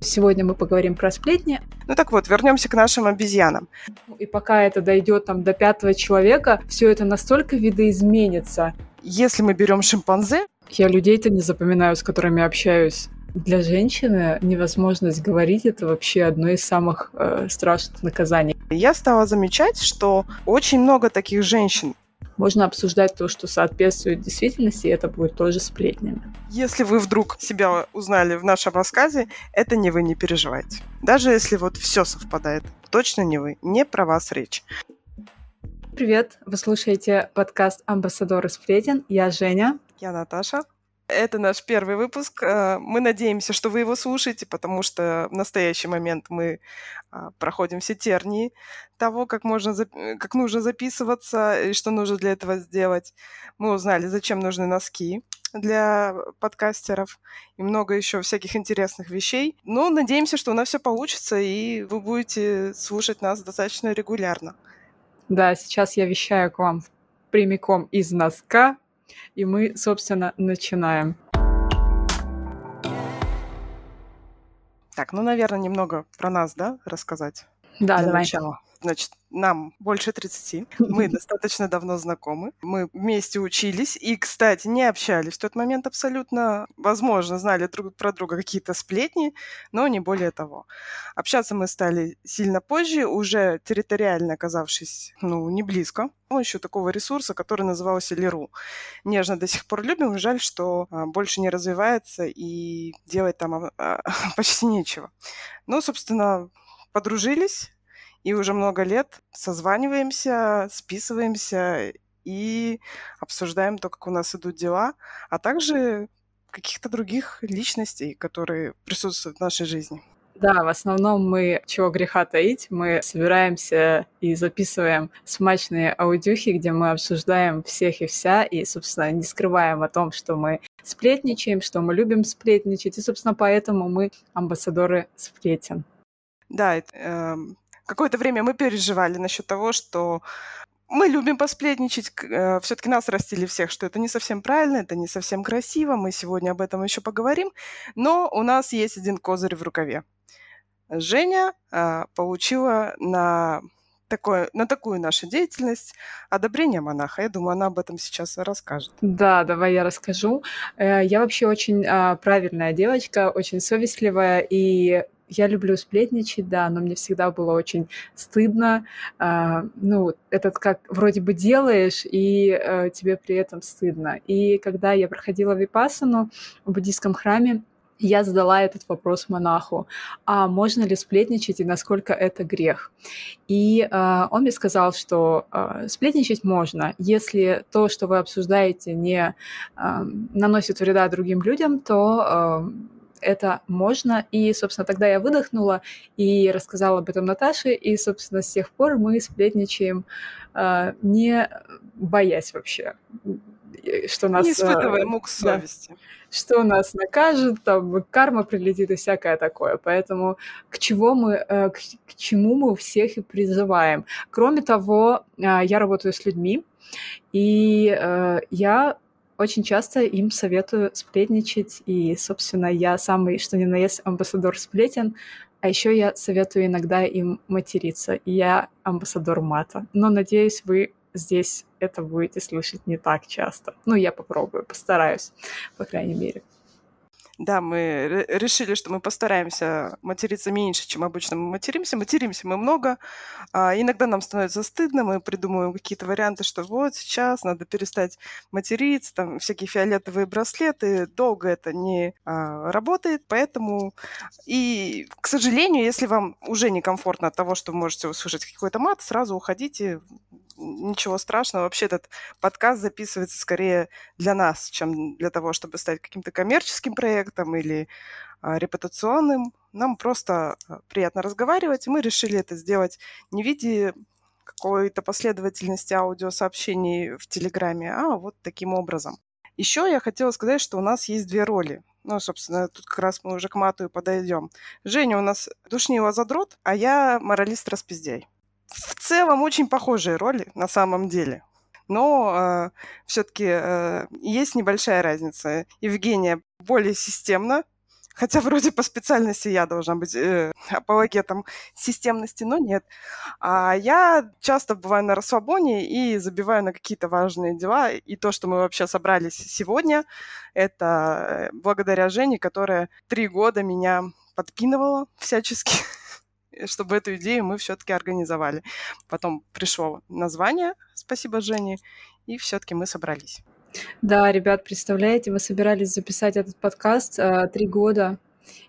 Сегодня мы поговорим про сплетни. Ну так вот, вернемся к нашим обезьянам. И пока это дойдет там до пятого человека, все это настолько видоизменится. Если мы берем шимпанзе... Я людей-то не запоминаю, с которыми общаюсь. Для женщины невозможность говорить это вообще одно из самых э, страшных наказаний. Я стала замечать, что очень много таких женщин, можно обсуждать то, что соответствует действительности, и это будет тоже сплетнями. Если вы вдруг себя узнали в нашем рассказе, это не вы, не переживайте. Даже если вот все совпадает, точно не вы, не про вас речь. Привет, вы слушаете подкаст «Амбассадоры сплетен». Я Женя. Я Наташа. Это наш первый выпуск. Э, мы надеемся, что вы его слушаете, потому что в настоящий момент мы а, проходим все тернии того, как, можно, как нужно записываться и что нужно для этого сделать. Мы узнали, зачем нужны носки для подкастеров и много еще всяких интересных вещей. Но надеемся, что у нас все получится, и вы будете слушать нас достаточно регулярно. Да, сейчас я вещаю к вам прямиком из носка, и мы, собственно, начинаем. Так, ну, наверное, немного про нас, да, рассказать? Да, давай. Начала. Значит, нам больше 30, мы достаточно давно знакомы, мы вместе учились и, кстати, не общались в тот момент абсолютно, возможно, знали друг про друга какие-то сплетни, но не более того. Общаться мы стали сильно позже, уже территориально оказавшись, ну, не близко, помощью такого ресурса, который назывался Леру. Нежно до сих пор любим, жаль, что а, больше не развивается и делать там а, а, почти нечего. Ну, собственно, подружились, и уже много лет созваниваемся, списываемся и обсуждаем то, как у нас идут дела, а также каких-то других личностей, которые присутствуют в нашей жизни. Да, в основном мы, чего греха таить, мы собираемся и записываем смачные аудюхи, где мы обсуждаем всех и вся, и, собственно, не скрываем о том, что мы сплетничаем, что мы любим сплетничать, и, собственно, поэтому мы амбассадоры сплетен. Да, э, какое-то время мы переживали насчет того, что мы любим посплетничать, э, все-таки нас растили всех, что это не совсем правильно, это не совсем красиво, мы сегодня об этом еще поговорим, но у нас есть один козырь в рукаве. Женя э, получила на, такое, на такую нашу деятельность одобрение монаха. Я думаю, она об этом сейчас расскажет. Да, давай я расскажу. Э, я вообще очень правильная девочка, очень совестливая, и я люблю сплетничать, да, но мне всегда было очень стыдно. А, ну, этот как вроде бы делаешь, и а, тебе при этом стыдно. И когда я проходила випассану в буддийском храме, я задала этот вопрос монаху, а можно ли сплетничать и насколько это грех? И э, он мне сказал, что э, сплетничать можно, если то, что вы обсуждаете, не э, наносит вреда другим людям, то э, это можно. И, собственно, тогда я выдохнула и рассказала об этом Наташе, и, собственно, с тех пор мы сплетничаем, э, не боясь вообще что нас... Не испытывая мук совести. Да, что нас накажет, там, карма прилетит и всякое такое. Поэтому к, чего мы, э, к, к чему мы всех и призываем. Кроме того, э, я работаю с людьми, и э, я очень часто им советую сплетничать, и, собственно, я самый, что ни на есть, амбассадор сплетен, а еще я советую иногда им материться, и я амбассадор мата. Но, надеюсь, вы здесь это будете слышать не так часто. Ну, я попробую, постараюсь, по крайней мере. Да, мы решили, что мы постараемся материться меньше, чем обычно мы материмся. Материмся мы много. А иногда нам становится стыдно, мы придумываем какие-то варианты, что вот сейчас надо перестать материться, там всякие фиолетовые браслеты. Долго это не а, работает, поэтому... И, к сожалению, если вам уже некомфортно от того, что вы можете услышать какой-то мат, сразу уходите ничего страшного. Вообще этот подкаст записывается скорее для нас, чем для того, чтобы стать каким-то коммерческим проектом или а, репутационным. Нам просто а, приятно разговаривать, и мы решили это сделать не в виде какой-то последовательности аудиосообщений в Телеграме, а вот таким образом. Еще я хотела сказать, что у нас есть две роли. Ну, собственно, тут как раз мы уже к мату и подойдем. Женя у нас душнила задрот, а я моралист-распиздяй в целом очень похожие роли на самом деле. Но э, все-таки э, есть небольшая разница. Евгения более системно, Хотя вроде по специальности я должна быть э, апологетом системности, но нет. А я часто бываю на расслабоне и забиваю на какие-то важные дела. И то, что мы вообще собрались сегодня, это э, благодаря Жене, которая три года меня подпинывала всячески чтобы эту идею мы все-таки организовали. Потом пришло название, спасибо Жене, и все-таки мы собрались. Да, ребят, представляете, мы собирались записать этот подкаст э, три года,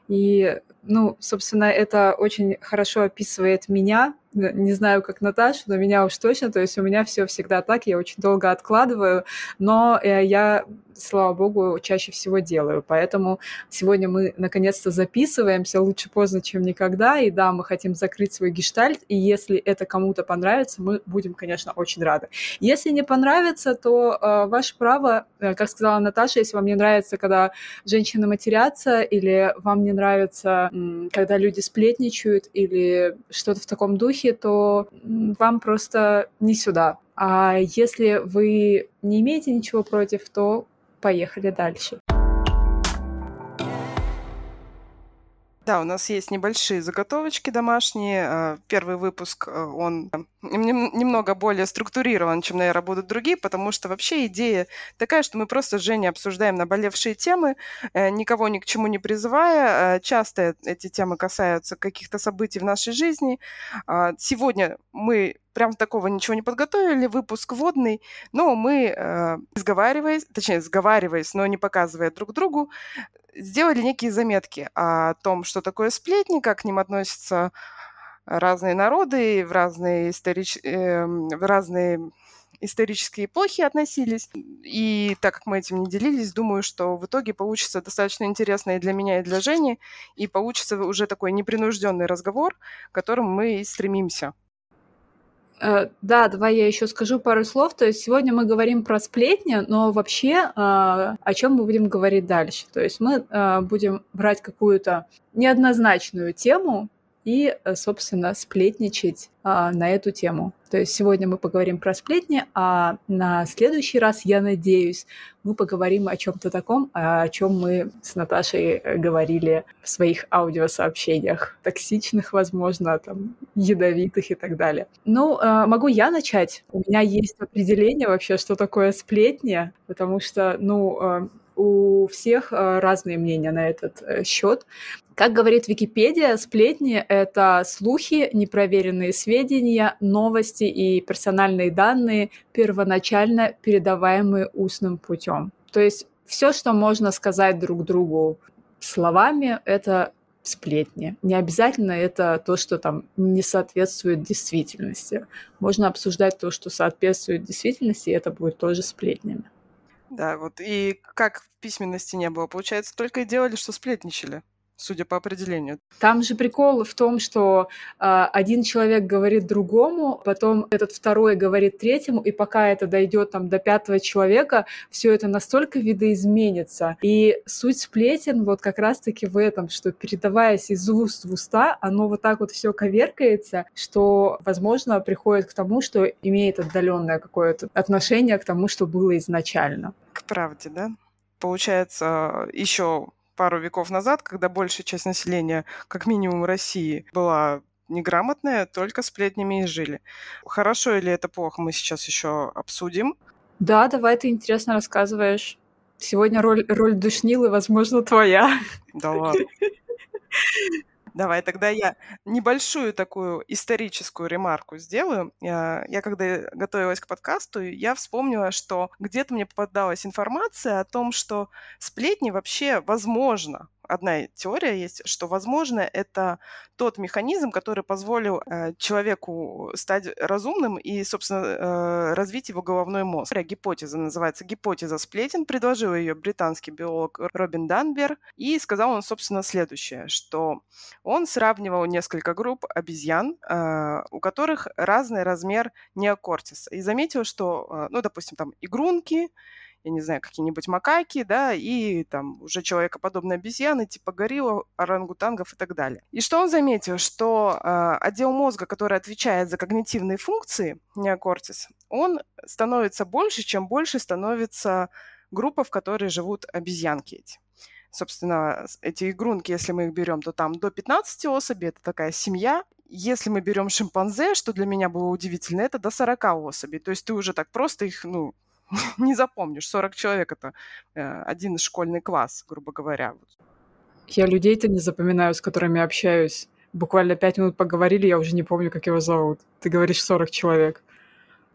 и, ну, собственно, это очень хорошо описывает меня, не знаю, как Наташа, но меня уж точно, то есть у меня все всегда так, я очень долго откладываю, но э, я слава богу, чаще всего делаю. Поэтому сегодня мы наконец-то записываемся, лучше поздно, чем никогда. И да, мы хотим закрыть свой гештальт, и если это кому-то понравится, мы будем, конечно, очень рады. Если не понравится, то э, ваше право, э, как сказала Наташа, если вам не нравится, когда женщины матерятся, или вам не нравится, э, когда люди сплетничают, или что-то в таком духе, то вам просто не сюда. А если вы не имеете ничего против, то Поехали дальше. Да, у нас есть небольшие заготовочки домашние. А, первый выпуск, э, он немного более структурирован, чем, наверное, будут другие, потому что вообще идея такая, что мы просто с Женей обсуждаем наболевшие темы, э, никого ни к чему не призывая. Э, часто эти темы касаются каких-то событий в нашей жизни. А, сегодня мы прям такого ничего не подготовили, выпуск водный, но мы, э, сговариваясь, точнее, сговариваясь, но не показывая друг другу, сделали некие заметки о том, что такое сплетни, как к ним относятся разные народы в разные, историч... э, в разные исторические эпохи относились. И так как мы этим не делились, думаю, что в итоге получится достаточно интересно и для меня, и для Жени, и получится уже такой непринужденный разговор, к которому мы и стремимся. Э, да, давай я еще скажу пару слов. То есть сегодня мы говорим про сплетни, но вообще а, о чем мы будем говорить дальше? То есть мы а, будем брать какую-то неоднозначную тему, и, э, собственно, сплетничать а, на эту тему. То есть сегодня мы поговорим про сплетни, а на следующий раз, я надеюсь, мы поговорим о чем-то таком, о чем мы с Наташей э, говорили в своих аудиосообщениях, токсичных, возможно, там, ядовитых и так далее. Ну, э, могу я начать? У меня есть определение вообще, что такое сплетни, потому что, ну, у всех разные мнения на этот счет. Как говорит Википедия, сплетни — это слухи, непроверенные сведения, новости и персональные данные, первоначально передаваемые устным путем. То есть все, что можно сказать друг другу словами, это сплетни. Не обязательно это то, что там не соответствует действительности. Можно обсуждать то, что соответствует действительности, и это будет тоже сплетнями. Да, вот. И как в письменности не было, получается, только и делали, что сплетничали судя по определению. Там же прикол в том, что э, один человек говорит другому, потом этот второй говорит третьему, и пока это дойдет там до пятого человека, все это настолько видоизменится. И суть сплетен вот как раз-таки в этом, что передаваясь из уст в уста, оно вот так вот все коверкается, что, возможно, приходит к тому, что имеет отдаленное какое-то отношение к тому, что было изначально. К правде, да? Получается, еще пару веков назад, когда большая часть населения, как минимум России, была неграмотная, только сплетнями и жили. Хорошо или это плохо, мы сейчас еще обсудим. Да, давай ты интересно рассказываешь. Сегодня роль, роль душнилы, возможно, твоя. Да ладно. Давай, тогда я небольшую такую историческую ремарку сделаю. Я, я когда готовилась к подкасту, я вспомнила, что где-то мне попадалась информация о том, что сплетни вообще возможно одна теория есть, что, возможно, это тот механизм, который позволил э, человеку стать разумным и, собственно, э, развить его головной мозг. Гипотеза называется гипотеза сплетен. Предложил ее британский биолог Робин Данбер. И сказал он, собственно, следующее, что он сравнивал несколько групп обезьян, э, у которых разный размер неокортиса. И заметил, что, э, ну, допустим, там игрунки, я не знаю, какие-нибудь макаки, да, и там уже человекоподобные обезьяны, типа горилла, орангутангов и так далее. И что он заметил? Что э, отдел мозга, который отвечает за когнитивные функции, неокортис, он становится больше, чем больше становится группа, в которой живут обезьянки эти. собственно, эти игрунки, если мы их берем, то там до 15 особей, это такая семья. Если мы берем шимпанзе, что для меня было удивительно, это до 40 особей. То есть ты уже так просто их, ну, не запомнишь. 40 человек – это э, один школьный класс, грубо говоря. Я людей-то не запоминаю, с которыми общаюсь. Буквально пять минут поговорили, я уже не помню, как его зовут. Ты говоришь 40 человек.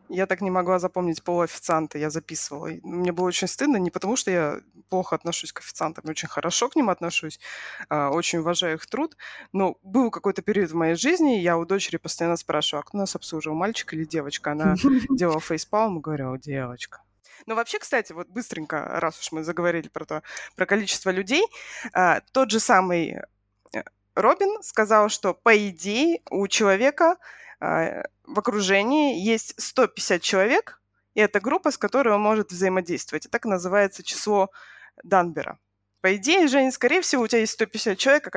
Я так не могла запомнить полуофицианта, я записывала. мне было очень стыдно, не потому что я плохо отношусь к официантам, я очень хорошо к ним отношусь, а, очень уважаю их труд, но был какой-то период в моей жизни, я у дочери постоянно спрашиваю, а кто нас обслуживал, мальчик или девочка? Она делала фейспалм и говорила, девочка. Ну, вообще, кстати, вот быстренько, раз уж мы заговорили про то, про количество людей, а, тот же самый э, Робин сказал, что по идее у человека в окружении есть 150 человек, и это группа, с которой он может взаимодействовать. И так называется число Данбера. По идее, Женя, скорее всего, у тебя есть 150 человек,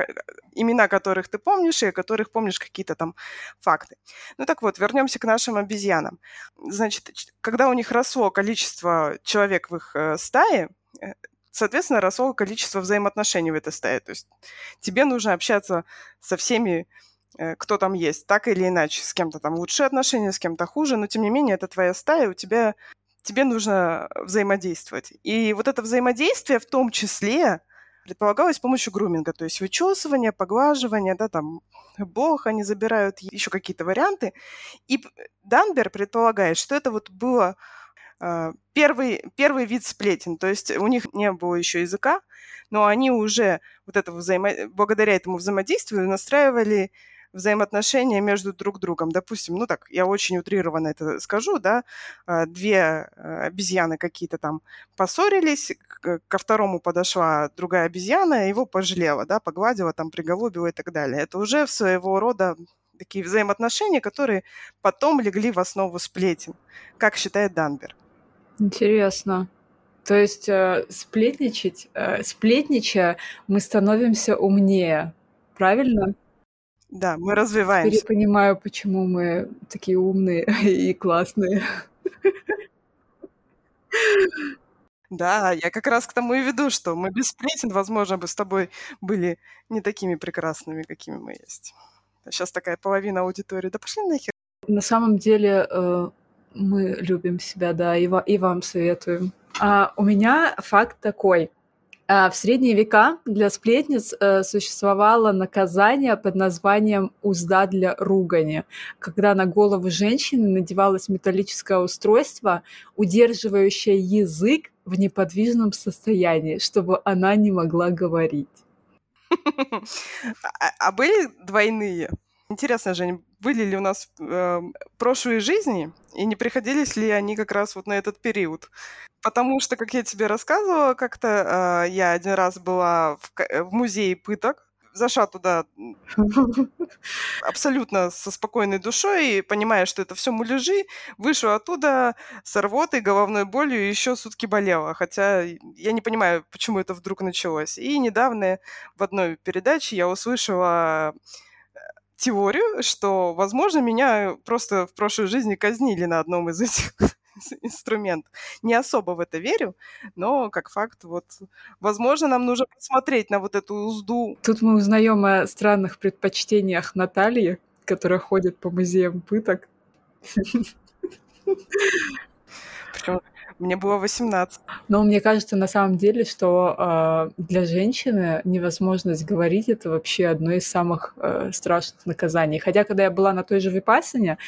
имена которых ты помнишь, и о которых помнишь какие-то там факты. Ну так вот, вернемся к нашим обезьянам. Значит, когда у них росло количество человек в их э, стае, э, соответственно, росло количество взаимоотношений в этой стае. То есть тебе нужно общаться со всеми кто там есть, так или иначе. С кем-то там лучшие отношения, с кем-то хуже, но тем не менее это твоя стая, у тебя тебе нужно взаимодействовать. И вот это взаимодействие в том числе предполагалось с помощью груминга, то есть вычесывание, поглаживание, да, там, бог, они забирают еще какие-то варианты. И Данбер предполагает, что это вот было э, первый, первый вид сплетен, то есть у них не было еще языка, но они уже вот это взаимо... благодаря этому взаимодействию настраивали взаимоотношения между друг другом. Допустим, ну так, я очень утрированно это скажу, да, а, две э, обезьяны какие-то там поссорились, ко второму подошла другая обезьяна, его пожалела, да, погладила, там, приголубила и так далее. Это уже своего рода такие взаимоотношения, которые потом легли в основу сплетен, как считает Данбер. Интересно. То есть э, сплетничать, э, сплетничая, мы становимся умнее, правильно? Да, мы развиваемся. Теперь я понимаю, почему мы такие умные и классные. Да, я как раз к тому и веду, что мы без сплетен, возможно, бы с тобой были не такими прекрасными, какими мы есть. Сейчас такая половина аудитории. Да пошли нахер. На самом деле э, мы любим себя, да, и, ва- и вам советуем. А, у меня факт такой. А, в средние века для сплетниц э, существовало наказание под названием «узда для ругани», когда на голову женщины надевалось металлическое устройство, удерживающее язык в неподвижном состоянии, чтобы она не могла говорить. А, а были двойные? Интересно, Жень, были ли у нас э, прошлые жизни, и не приходились ли они как раз вот на этот период? Потому что, как я тебе рассказывала, как-то э, я один раз была в, в музее пыток, зашла туда абсолютно со спокойной душой, понимая, что это все муляжи, вышла оттуда с рвотой, головной болью и еще сутки болела. Хотя я не понимаю, почему это вдруг началось. И недавно в одной передаче я услышала теорию, что, возможно, меня просто в прошлой жизни казнили на одном из этих инструментов. Не особо в это верю, но как факт, вот, возможно, нам нужно посмотреть на вот эту узду. Тут мы узнаем о странных предпочтениях Натальи, которая ходит по музеям пыток. Причем мне было 18. Но мне кажется, на самом деле, что э, для женщины невозможность говорить это вообще одно из самых э, страшных наказаний. Хотя, когда я была на той же випасане,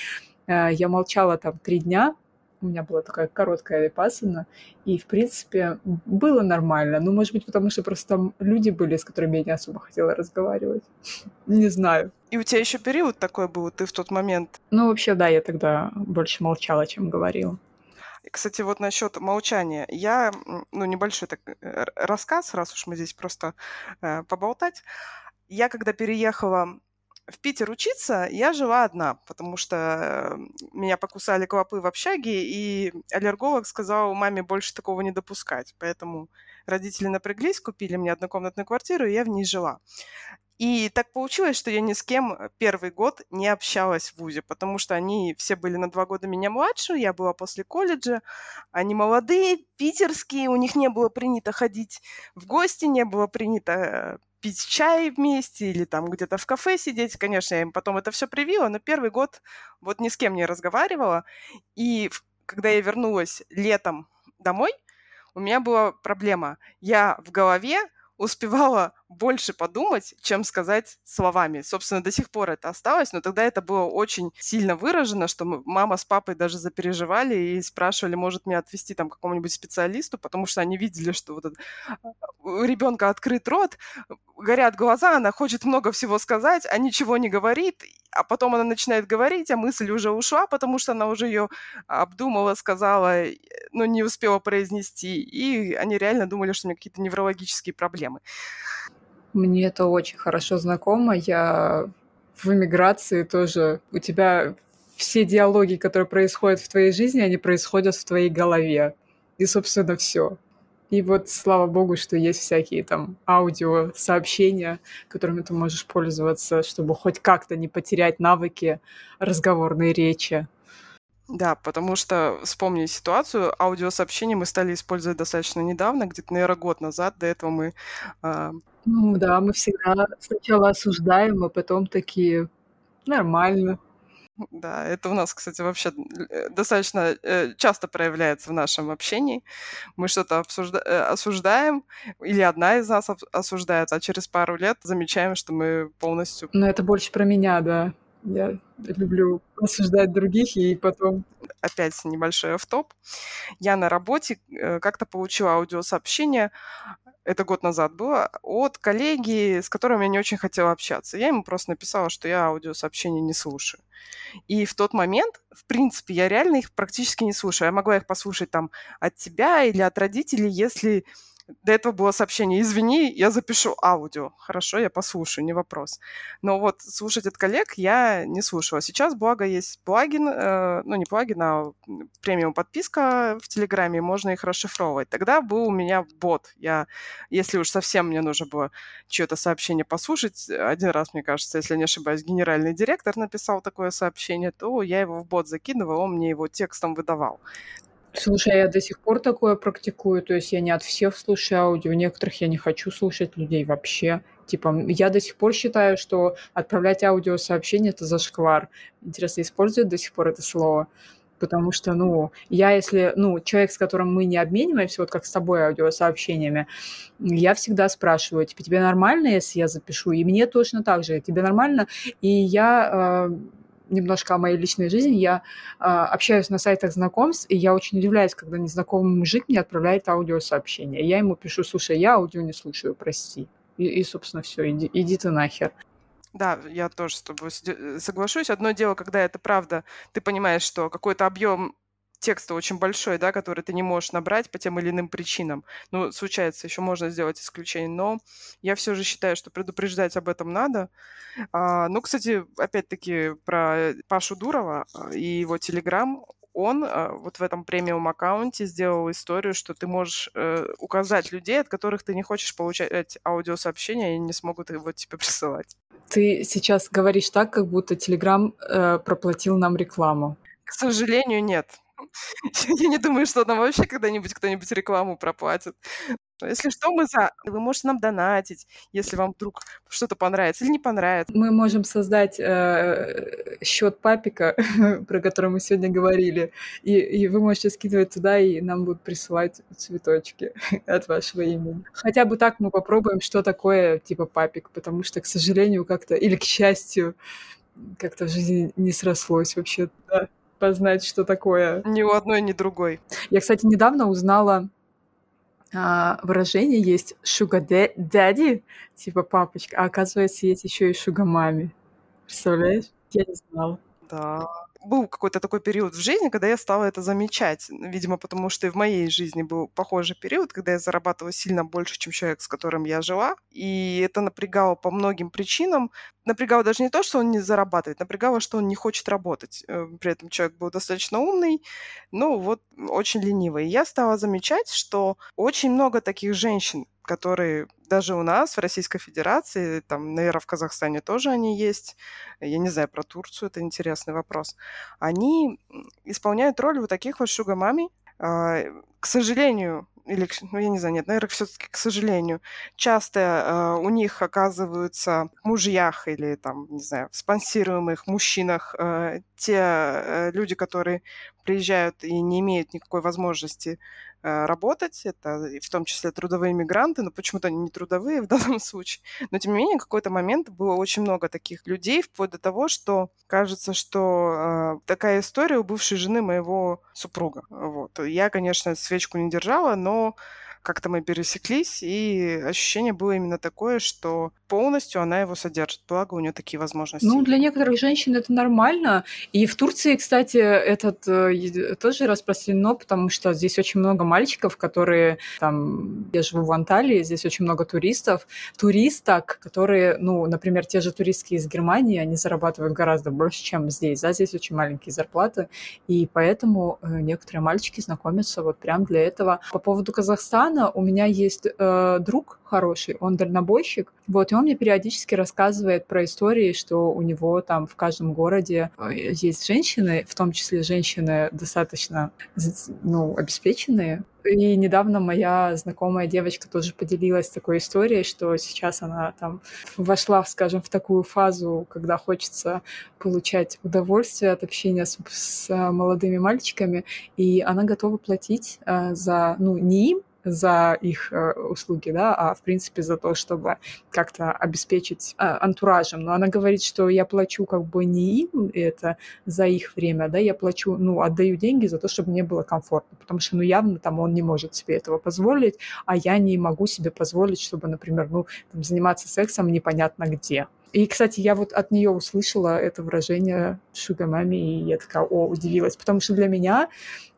э, я молчала там три дня, у меня была такая короткая випасана, и, в принципе, было нормально. Ну, может быть, потому что просто там люди были, с которыми я не особо хотела разговаривать. Не знаю. И у тебя еще период такой был, ты в тот момент? Ну, вообще, да, я тогда больше молчала, чем говорила. Кстати, вот насчет молчания. Я, ну, небольшой так, э, рассказ, раз уж мы здесь просто э, поболтать. Я, когда переехала в Питер учиться, я жила одна, потому что э, меня покусали клопы в общаге, и аллерголог сказал маме больше такого не допускать. Поэтому родители напряглись, купили мне однокомнатную квартиру, и я в ней жила. И так получилось, что я ни с кем первый год не общалась в ВУЗе, потому что они все были на два года меня младше, я была после колледжа, они молодые, питерские, у них не было принято ходить в гости, не было принято пить чай вместе или там где-то в кафе сидеть. Конечно, я им потом это все привила, но первый год вот ни с кем не разговаривала. И когда я вернулась летом домой, у меня была проблема. Я в голове успевала больше подумать, чем сказать словами. Собственно, до сих пор это осталось, но тогда это было очень сильно выражено, что мама с папой даже запереживали и спрашивали, может меня отвести там какому-нибудь специалисту, потому что они видели, что вот у ребенка открыт рот, горят глаза, она хочет много всего сказать, а ничего не говорит, а потом она начинает говорить, а мысль уже ушла, потому что она уже ее обдумала, сказала, но не успела произнести, и они реально думали, что у меня какие-то неврологические проблемы. Мне это очень хорошо знакомо. Я в эмиграции тоже. У тебя все диалоги, которые происходят в твоей жизни, они происходят в твоей голове. И, собственно, все. И вот слава богу, что есть всякие там аудиосообщения, которыми ты можешь пользоваться, чтобы хоть как-то не потерять навыки разговорной речи. Да, потому что, вспомни ситуацию, аудиосообщения мы стали использовать достаточно недавно, где-то, наверное, год назад. До этого мы... Э... Ну да, мы всегда сначала осуждаем, а потом такие нормально. Да, это у нас, кстати, вообще э, достаточно э, часто проявляется в нашем общении. Мы что-то обсужда... Э, осуждаем, или одна из нас осуждает, а через пару лет замечаем, что мы полностью... Ну, это больше про меня, да. Я люблю осуждать других и потом... Опять небольшой автоп. Я на работе как-то получила аудиосообщение, это год назад было, от коллеги, с которым я не очень хотела общаться. Я ему просто написала, что я аудиосообщения не слушаю. И в тот момент, в принципе, я реально их практически не слушаю. Я могла их послушать там от тебя или от родителей, если до этого было сообщение, извини, я запишу аудио. Хорошо, я послушаю, не вопрос. Но вот слушать от коллег я не слушала. Сейчас, благо, есть плагин, э, ну не плагин, а премиум подписка в Телеграме, можно их расшифровывать. Тогда был у меня бот. Я, если уж совсем мне нужно было чье-то сообщение послушать, один раз, мне кажется, если не ошибаюсь, генеральный директор написал такое сообщение, то я его в бот закидывала, он мне его текстом выдавал. Слушай, я до сих пор такое практикую, то есть я не от всех слушаю аудио, некоторых я не хочу слушать людей вообще. Типа, я до сих пор считаю, что отправлять аудиосообщение – это зашквар. Интересно, используют до сих пор это слово? Потому что, ну, я если, ну, человек, с которым мы не обмениваемся, вот как с тобой аудиосообщениями, я всегда спрашиваю, типа, тебе нормально, если я запишу? И мне точно так же, тебе нормально? И я э, немножко о моей личной жизни. Я э, общаюсь на сайтах знакомств, и я очень удивляюсь, когда незнакомый мужик мне отправляет аудиосообщение. Я ему пишу, слушай, я аудио не слушаю, прости. И, и собственно, все, иди, иди ты нахер. Да, я тоже с тобой соглашусь. Одно дело, когда это правда, ты понимаешь, что какой-то объем текста очень большой, да, который ты не можешь набрать по тем или иным причинам. Ну, случается, еще можно сделать исключение, но я все же считаю, что предупреждать об этом надо. А, ну, кстати, опять-таки про Пашу Дурова и его Телеграм, он а, вот в этом премиум аккаунте сделал историю, что ты можешь э, указать людей, от которых ты не хочешь получать аудиосообщения, и не смогут его тебе присылать. Ты сейчас говоришь так, как будто Телеграм э, проплатил нам рекламу. К сожалению, нет. Я не думаю, что нам вообще когда-нибудь кто-нибудь рекламу проплатит. Если что, мы за. Вы можете нам донатить, если вам вдруг что-то понравится или не понравится. Мы можем создать э, счет папика, про который мы сегодня говорили, и, и вы можете скидывать туда, и нам будут присылать цветочки от вашего имени. Хотя бы так мы попробуем, что такое типа папик, потому что, к сожалению, как-то, или к счастью, как-то в жизни не срослось вообще. Да познать, что такое. Ни у одной, ни другой. Я, кстати, недавно узнала а, выражение есть sugar daddy, типа папочка, а оказывается есть еще и sugar маме. Представляешь? Я не знала. Да был какой-то такой период в жизни, когда я стала это замечать. Видимо, потому что и в моей жизни был похожий период, когда я зарабатывала сильно больше, чем человек, с которым я жила. И это напрягало по многим причинам. Напрягало даже не то, что он не зарабатывает, напрягало, что он не хочет работать. Э, при этом человек был достаточно умный, но вот очень ленивый. И я стала замечать, что очень много таких женщин, которые даже у нас в Российской Федерации, там, наверное, в Казахстане тоже они есть, я не знаю про Турцию, это интересный вопрос, они исполняют роль вот таких вот шугамами. А, к сожалению, или, ну, я не знаю, нет, наверное, все-таки, к сожалению, часто э, у них оказываются в мужьях или, там, не знаю, в спонсируемых мужчинах э, те э, люди, которые приезжают и не имеют никакой возможности работать, это в том числе трудовые мигранты, но почему-то они не трудовые в данном случае. Но, тем не менее, в какой-то момент было очень много таких людей, вплоть до того, что кажется, что э, такая история у бывшей жены моего супруга. Вот. Я, конечно, свечку не держала, но как-то мы пересеклись, и ощущение было именно такое, что полностью она его содержит. Благо, у нее такие возможности. Ну, для некоторых женщин это нормально. И в Турции, кстати, этот э, тоже распространено, потому что здесь очень много мальчиков, которые там... Я живу в Анталии, здесь очень много туристов. Туристок, которые, ну, например, те же туристки из Германии, они зарабатывают гораздо больше, чем здесь. Да, здесь очень маленькие зарплаты. И поэтому э, некоторые мальчики знакомятся вот прям для этого. По поводу Казахстана, Казахстана у меня есть э, друг хороший, он дальнобойщик, вот, и он мне периодически рассказывает про истории, что у него там в каждом городе э, есть женщины, в том числе женщины достаточно, ну, обеспеченные, и недавно моя знакомая девочка тоже поделилась такой историей, что сейчас она там вошла, скажем, в такую фазу, когда хочется получать удовольствие от общения с, с молодыми мальчиками, и она готова платить э, за, ну, не им, за их э, услуги, да, а в принципе за то, чтобы как-то обеспечить э, антуражем. Но она говорит, что я плачу как бы не им это за их время, да, я плачу, ну, отдаю деньги за то, чтобы мне было комфортно, потому что, ну, явно там он не может себе этого позволить, а я не могу себе позволить, чтобы, например, ну, там, заниматься сексом непонятно где. И, кстати, я вот от нее услышала это выражение шугамами, и я такая, о, удивилась, потому что для меня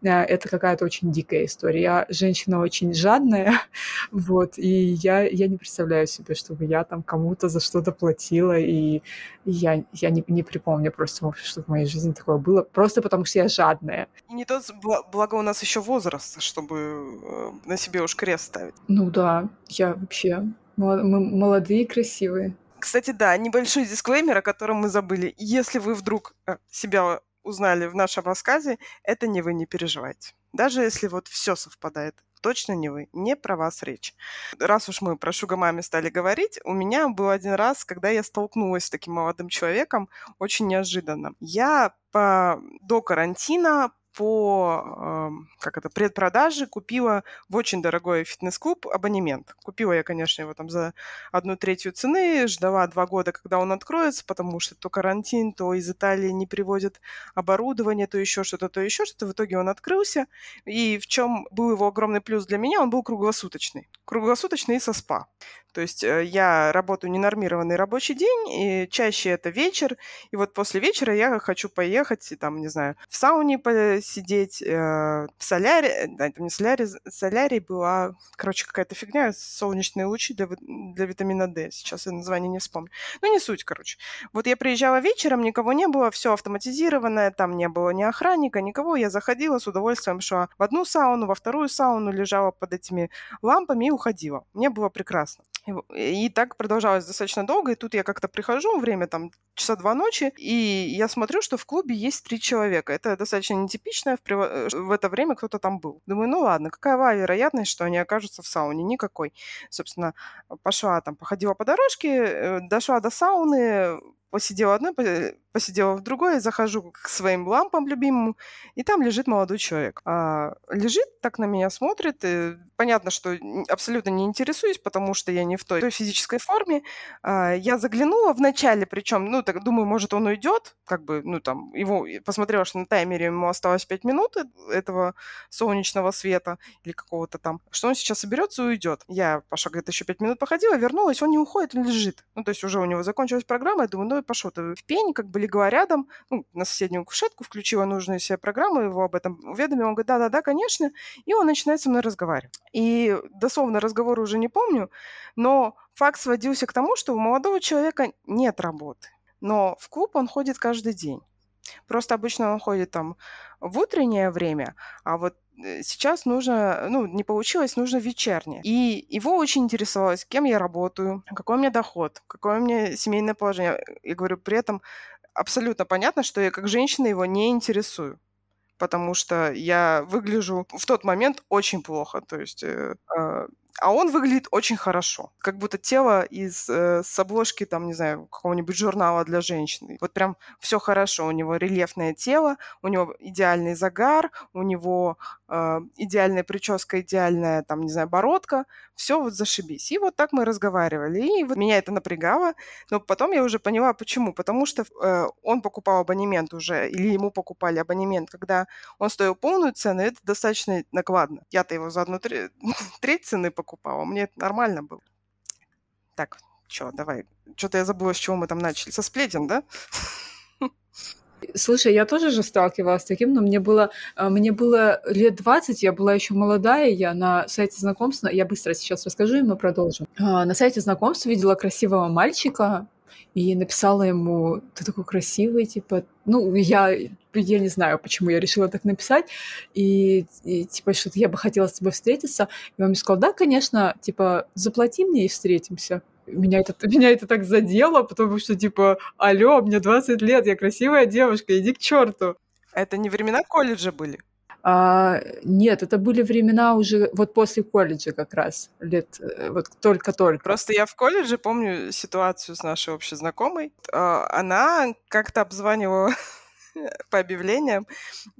э, это какая-то очень дикая история. Я женщина очень жадная, вот, и я, я не представляю себе, чтобы я там кому-то за что-то платила, и я, я не, не припомню просто, что в моей жизни такое было, просто потому что я жадная. И не тот, благо у нас еще возраст, чтобы э, на себе уж крест ставить. Ну да, я вообще мы молодые и красивые. Кстати, да, небольшой дисклеймер, о котором мы забыли. Если вы вдруг э, себя узнали в нашем рассказе, это не вы, не переживайте. Даже если вот все совпадает, точно не вы, не про вас речь. Раз уж мы про шугамами стали говорить, у меня был один раз, когда я столкнулась с таким молодым человеком, очень неожиданно. Я по, до карантина по как это, предпродаже купила в очень дорогой фитнес-клуб абонемент. Купила я, конечно, его там за одну третью цены, ждала два года, когда он откроется, потому что то карантин, то из Италии не привозят оборудование, то еще что-то, то еще что-то. В итоге он открылся. И в чем был его огромный плюс для меня, он был круглосуточный. Круглосуточный и со спа. То есть э, я работаю ненормированный рабочий день, и чаще это вечер, и вот после вечера я хочу поехать, там, не знаю, в сауне посидеть, э, в соляре, да, это не соляре, солярий была, короче, какая-то фигня, солнечные лучи для, для витамина D, сейчас я название не вспомню. Ну, не суть, короче. Вот я приезжала вечером, никого не было, все автоматизированное, там не было ни охранника, никого, я заходила с удовольствием, шла в одну сауну, во вторую сауну, лежала под этими лампами и уходила. Мне было прекрасно. И так продолжалось достаточно долго, и тут я как-то прихожу, время там часа два ночи, и я смотрю, что в клубе есть три человека. Это достаточно нетипично, в, э, в это время кто-то там был. Думаю, ну ладно, какова вероятность, что они окажутся в сауне? Никакой. Собственно, пошла там, походила по дорожке, э, дошла до сауны, посидела одной, посидела в другой, захожу к своим лампам любимым, и там лежит молодой человек. А, лежит, так на меня смотрит. И понятно, что абсолютно не интересуюсь, потому что я не в той, той физической форме. А, я заглянула в начале, причем, ну, так думаю, может, он уйдет, как бы, ну, там, его, посмотрела, что на таймере ему осталось 5 минут этого солнечного света или какого-то там, что он сейчас соберется и уйдет. Я пошла где-то еще 5 минут походила, вернулась, он не уходит, он лежит. Ну, то есть уже у него закончилась программа, я думаю, ну, пошел ты в пень, как бы легла рядом, ну, на соседнюю кушетку, включила нужную себе программу, его об этом уведомила, он говорит, да-да-да, конечно, и он начинает со мной разговаривать. И дословно разговор уже не помню, но факт сводился к тому, что у молодого человека нет работы, но в клуб он ходит каждый день. Просто обычно он ходит там в утреннее время, а вот сейчас нужно, ну, не получилось, нужно вечернее. И его очень интересовалось, кем я работаю, какой у меня доход, какое у меня семейное положение. Я говорю, при этом абсолютно понятно, что я как женщина его не интересую потому что я выгляжу в тот момент очень плохо. То есть э, а, а он выглядит очень хорошо. Как будто тело из э, с обложки, там, не знаю, какого-нибудь журнала для женщины. Вот прям все хорошо. У него рельефное тело, у него идеальный загар, у него э, идеальная прическа, идеальная, там, не знаю, бородка. Все вот зашибись. И вот так мы разговаривали. И вот меня это напрягало. Но потом я уже поняла, почему. Потому что э, он покупал абонемент уже, или ему покупали абонемент, когда он стоил полную цену, это достаточно накладно. Я-то его за одну треть цены покупала. Мне это нормально было. Так, что, давай. Что-то я забыла, с чего мы там начали. Со сплетен, да? Слушай, я тоже же сталкивалась с таким, но мне было, а, мне было лет 20, я была еще молодая, я на сайте знакомств, я быстро сейчас расскажу, и мы продолжим. А, на сайте знакомств видела красивого мальчика, и написала ему, ты такой красивый, типа, ну, я, я не знаю, почему я решила так написать, и, и типа, что-то я бы хотела с тобой встретиться, и он мне сказал, да, конечно, типа, заплати мне и встретимся. Меня это, меня это так задело, потому что, типа, алло, мне 20 лет, я красивая девушка, иди к черту. Это не времена колледжа были? А, нет, это были времена уже вот после колледжа как раз, лет э, вот только-только. Просто я в колледже помню ситуацию с нашей общей знакомой. А, она как-то обзванивала по объявлениям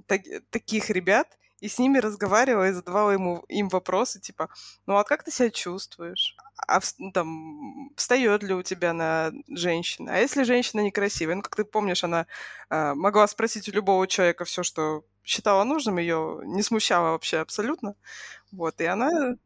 так, таких ребят, и с ними разговаривала и задавала ему, им вопросы, типа, ну а как ты себя чувствуешь? А ну, там, встает ли у тебя на женщина? А если женщина некрасивая? Ну, как ты помнишь, она э, могла спросить у любого человека все, что считала нужным, ее не смущало вообще абсолютно. Вот, и она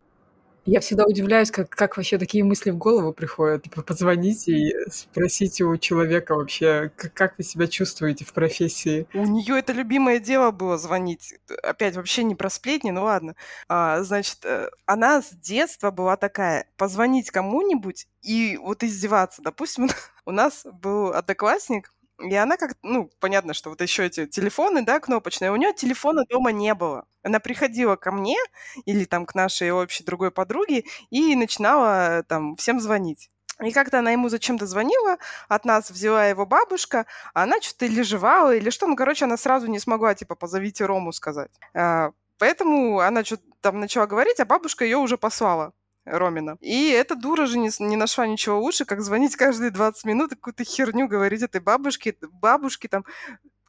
я всегда удивляюсь, как, как вообще такие мысли в голову приходят. Типа, позвоните и спросите у человека вообще, как, как вы себя чувствуете в профессии. У нее это любимое дело было звонить. Опять вообще не про сплетни, ну ладно. А, значит, э, она с детства была такая, позвонить кому-нибудь и вот издеваться. Допустим, у нас был одноклассник, и она как, ну, понятно, что вот еще эти телефоны, да, кнопочные, у нее телефона дома не было. Она приходила ко мне или там к нашей общей другой подруге и начинала там всем звонить. И как-то она ему зачем-то звонила, от нас взяла его бабушка, а она что-то или жевала, или что. Ну, короче, она сразу не смогла, типа, позовите Рому сказать. А, поэтому она что-то там начала говорить, а бабушка ее уже послала. Ромина. И эта дура же не, не нашла ничего лучше, как звонить каждые 20 минут и какую-то херню говорить этой бабушке, бабушке там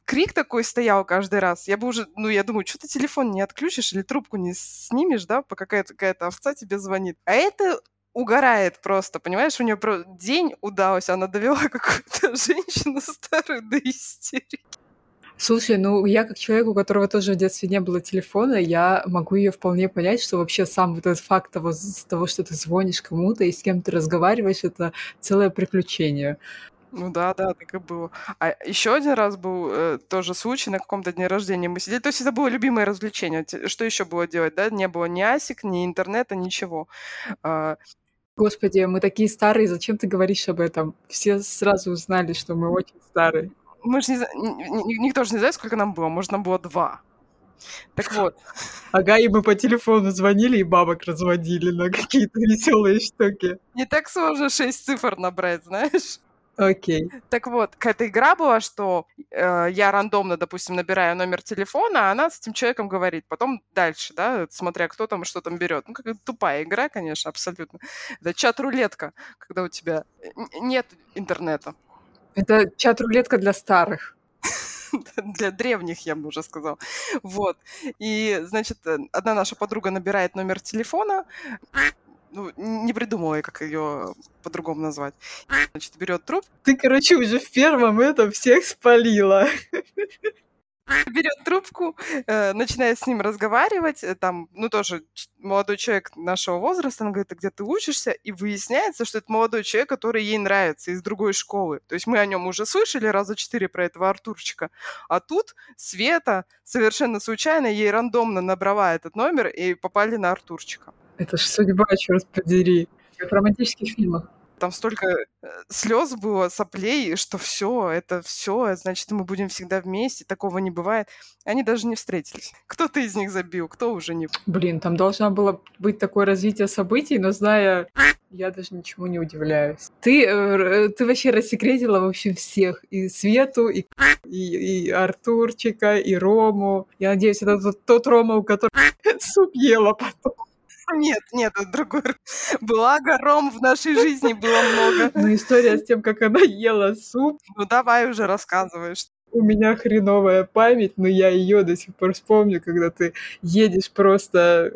крик такой стоял каждый раз. Я бы уже, ну, я думаю, что ты телефон не отключишь или трубку не снимешь, да, пока какая-то какая овца тебе звонит. А это угорает просто, понимаешь, у нее про день удался, она довела какую-то женщину старую до истерики. Слушай, ну я как человек, у которого тоже в детстве не было телефона, я могу ее вполне понять, что вообще сам вот этот факт того, того что ты звонишь кому-то и с кем ты разговариваешь, это целое приключение. Ну да, да, так и было. А еще один раз был э, тоже случай на каком-то дне рождения. Мы сидели, то есть это было любимое развлечение. Что еще было делать, да? Не было ни асик, ни интернета, ничего. А... Господи, мы такие старые, зачем ты говоришь об этом? Все сразу узнали, что мы очень старые. Мы же не, никто же не знает, сколько нам было. Может, нам было два. Так вот. Ага, и мы по телефону звонили и бабок разводили на какие-то веселые штуки. Не так сложно шесть цифр набрать, знаешь? Окей. Так вот, какая-то игра была, что э, я рандомно, допустим, набираю номер телефона, а она с этим человеком говорит. Потом дальше, да, смотря кто там что там берет. Ну, какая тупая игра, конечно, абсолютно. Это чат-рулетка, когда у тебя нет интернета. Это чат-рулетка для старых. для древних, я бы уже сказал. Вот. И, значит, э, одна наша подруга набирает номер телефона, ну, не придумала, как ее по-другому назвать. Значит, берет труп. Ты, короче, уже в первом этом всех спалила берет трубку, э, начинает с ним разговаривать, э, там, ну, тоже молодой человек нашего возраста, он говорит, а где ты учишься? И выясняется, что это молодой человек, который ей нравится из другой школы. То есть мы о нем уже слышали раза четыре про этого Артурчика. А тут Света совершенно случайно ей рандомно набрала этот номер и попали на Артурчика. Это ж судьба, черт подери. В романтических фильмах. Там столько э, слез было, соплей, что все, это все, значит, мы будем всегда вместе, такого не бывает. Они даже не встретились. Кто-то из них забил, кто уже не. Блин, там должно было быть такое развитие событий, но зная, я даже ничему не удивляюсь. Ты, э, ты вообще рассекретила, в общем, всех. И Свету, и, и, и Артурчика, и Рому. Я надеюсь, это тот, тот Рома, у которого суп ела потом. Нет, нет, это другой. Благо, ром в нашей жизни было много. Ну, история с тем, как она ела суп. Ну, давай уже рассказываешь. У меня хреновая память, но я ее до сих пор вспомню, когда ты едешь просто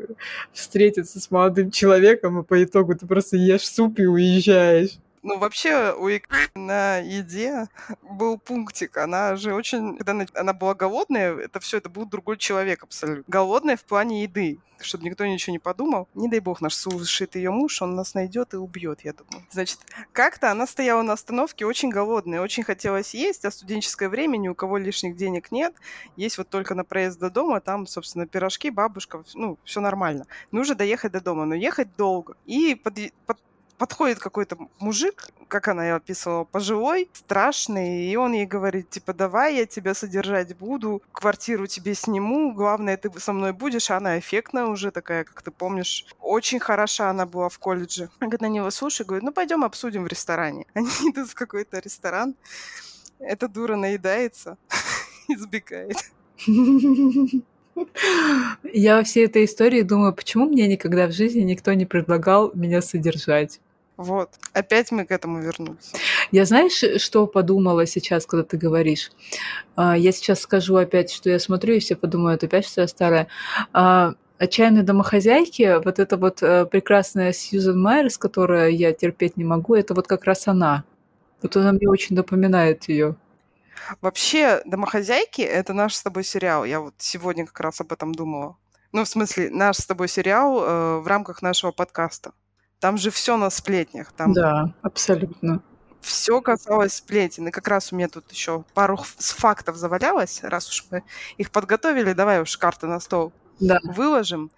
встретиться с молодым человеком, и по итогу ты просто ешь суп и уезжаешь. Ну, вообще, у Ик на еде был пунктик. Она же очень... Когда она была голодная, это все, это был другой человек абсолютно. Голодная в плане еды чтобы никто ничего не подумал. Не дай бог, наш слушает ее муж, он нас найдет и убьет, я думаю. Значит, как-то она стояла на остановке очень голодная, очень хотелось есть, а студенческое время, ни у кого лишних денег нет. Есть вот только на проезд до дома, там, собственно, пирожки, бабушка, ну, все нормально. Нужно доехать до дома, но ехать долго. И под, под подходит какой-то мужик, как она ее описывала, пожилой, страшный, и он ей говорит, типа, давай я тебя содержать буду, квартиру тебе сниму, главное, ты со мной будешь, она эффектная уже такая, как ты помнишь. Очень хороша она была в колледже. Он говорит на него, слушай, говорит, ну пойдем обсудим в ресторане. Они идут в какой-то ресторан, эта дура наедается и сбегает. Я во всей этой истории думаю, почему мне никогда в жизни никто не предлагал меня содержать. Вот. Опять мы к этому вернулись. Я знаешь, что подумала сейчас, когда ты говоришь? А, я сейчас скажу опять, что я смотрю, и все подумают опять, что я старая. А, отчаянные домохозяйки, вот эта вот э, прекрасная Сьюзен Майерс, которая я терпеть не могу, это вот как раз она. Вот она мне очень напоминает ее. Вообще, «Домохозяйки» — это наш с тобой сериал. Я вот сегодня как раз об этом думала. Ну, в смысле, наш с тобой сериал э, в рамках нашего подкаста. Там же все на сплетнях. Там Да, абсолютно. все касалось сплетен. И как раз у меня тут еще пару фактов завалялось, раз уж мы их подготовили, давай уж карты на стол Да. выложим.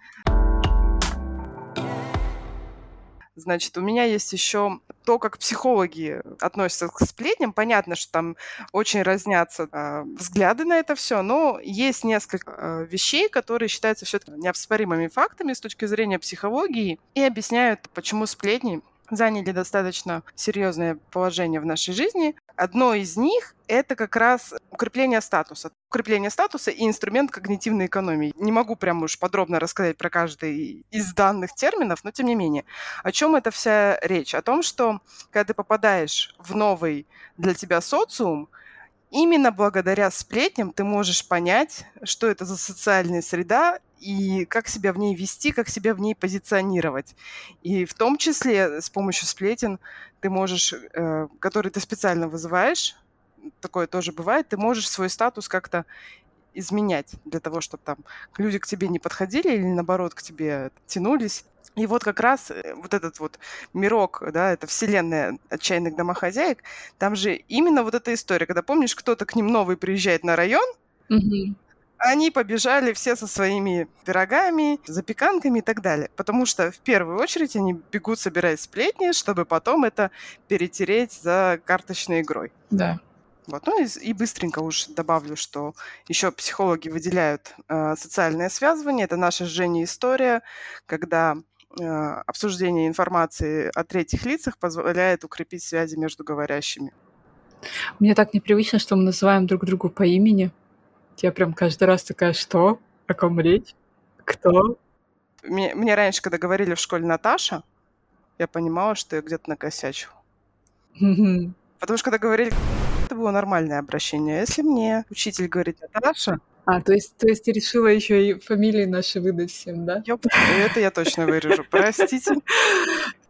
Значит, у меня есть еще то, как психологи относятся к сплетням. Понятно, что там очень разнятся э, взгляды на это все, но есть несколько э, вещей, которые считаются все-таки неоспоримыми фактами с точки зрения психологии и объясняют, почему сплетни заняли достаточно серьезное положение в нашей жизни. Одно из них – это как раз укрепление статуса. Укрепление статуса и инструмент когнитивной экономии. Не могу прям уж подробно рассказать про каждый из данных терминов, но тем не менее. О чем это вся речь? О том, что когда ты попадаешь в новый для тебя социум, именно благодаря сплетням ты можешь понять, что это за социальная среда и как себя в ней вести, как себя в ней позиционировать. И в том числе с помощью сплетен ты можешь, э, который ты специально вызываешь, такое тоже бывает, ты можешь свой статус как-то изменять для того, чтобы там люди к тебе не подходили или наоборот к тебе тянулись. И вот как раз э, вот этот вот мирок, да, это вселенная отчаянных домохозяек, там же именно вот эта история, когда, помнишь, кто-то к ним новый приезжает на район, Мгм. они побежали все со своими пирогами, запеканками и так далее. Потому что в первую очередь они бегут собирать сплетни, чтобы потом это перетереть за карточной игрой. Да. Вот. Ну и, и быстренько уж добавлю, что еще психологи выделяют э, социальное связывание. Это наша с Женей история, когда обсуждение информации о третьих лицах позволяет укрепить связи между говорящими. Мне так непривычно, что мы называем друг друга по имени. Я прям каждый раз такая, что? О ком речь? Кто? Мне, мне раньше, когда говорили в школе Наташа, я понимала, что я где-то накосячу. Потому что когда говорили, это было нормальное обращение. А Если мне учитель говорит Наташа, А, то есть, то есть ты решила еще и фамилии наши выдать всем, да? ёп, это я точно вырежу. Простите.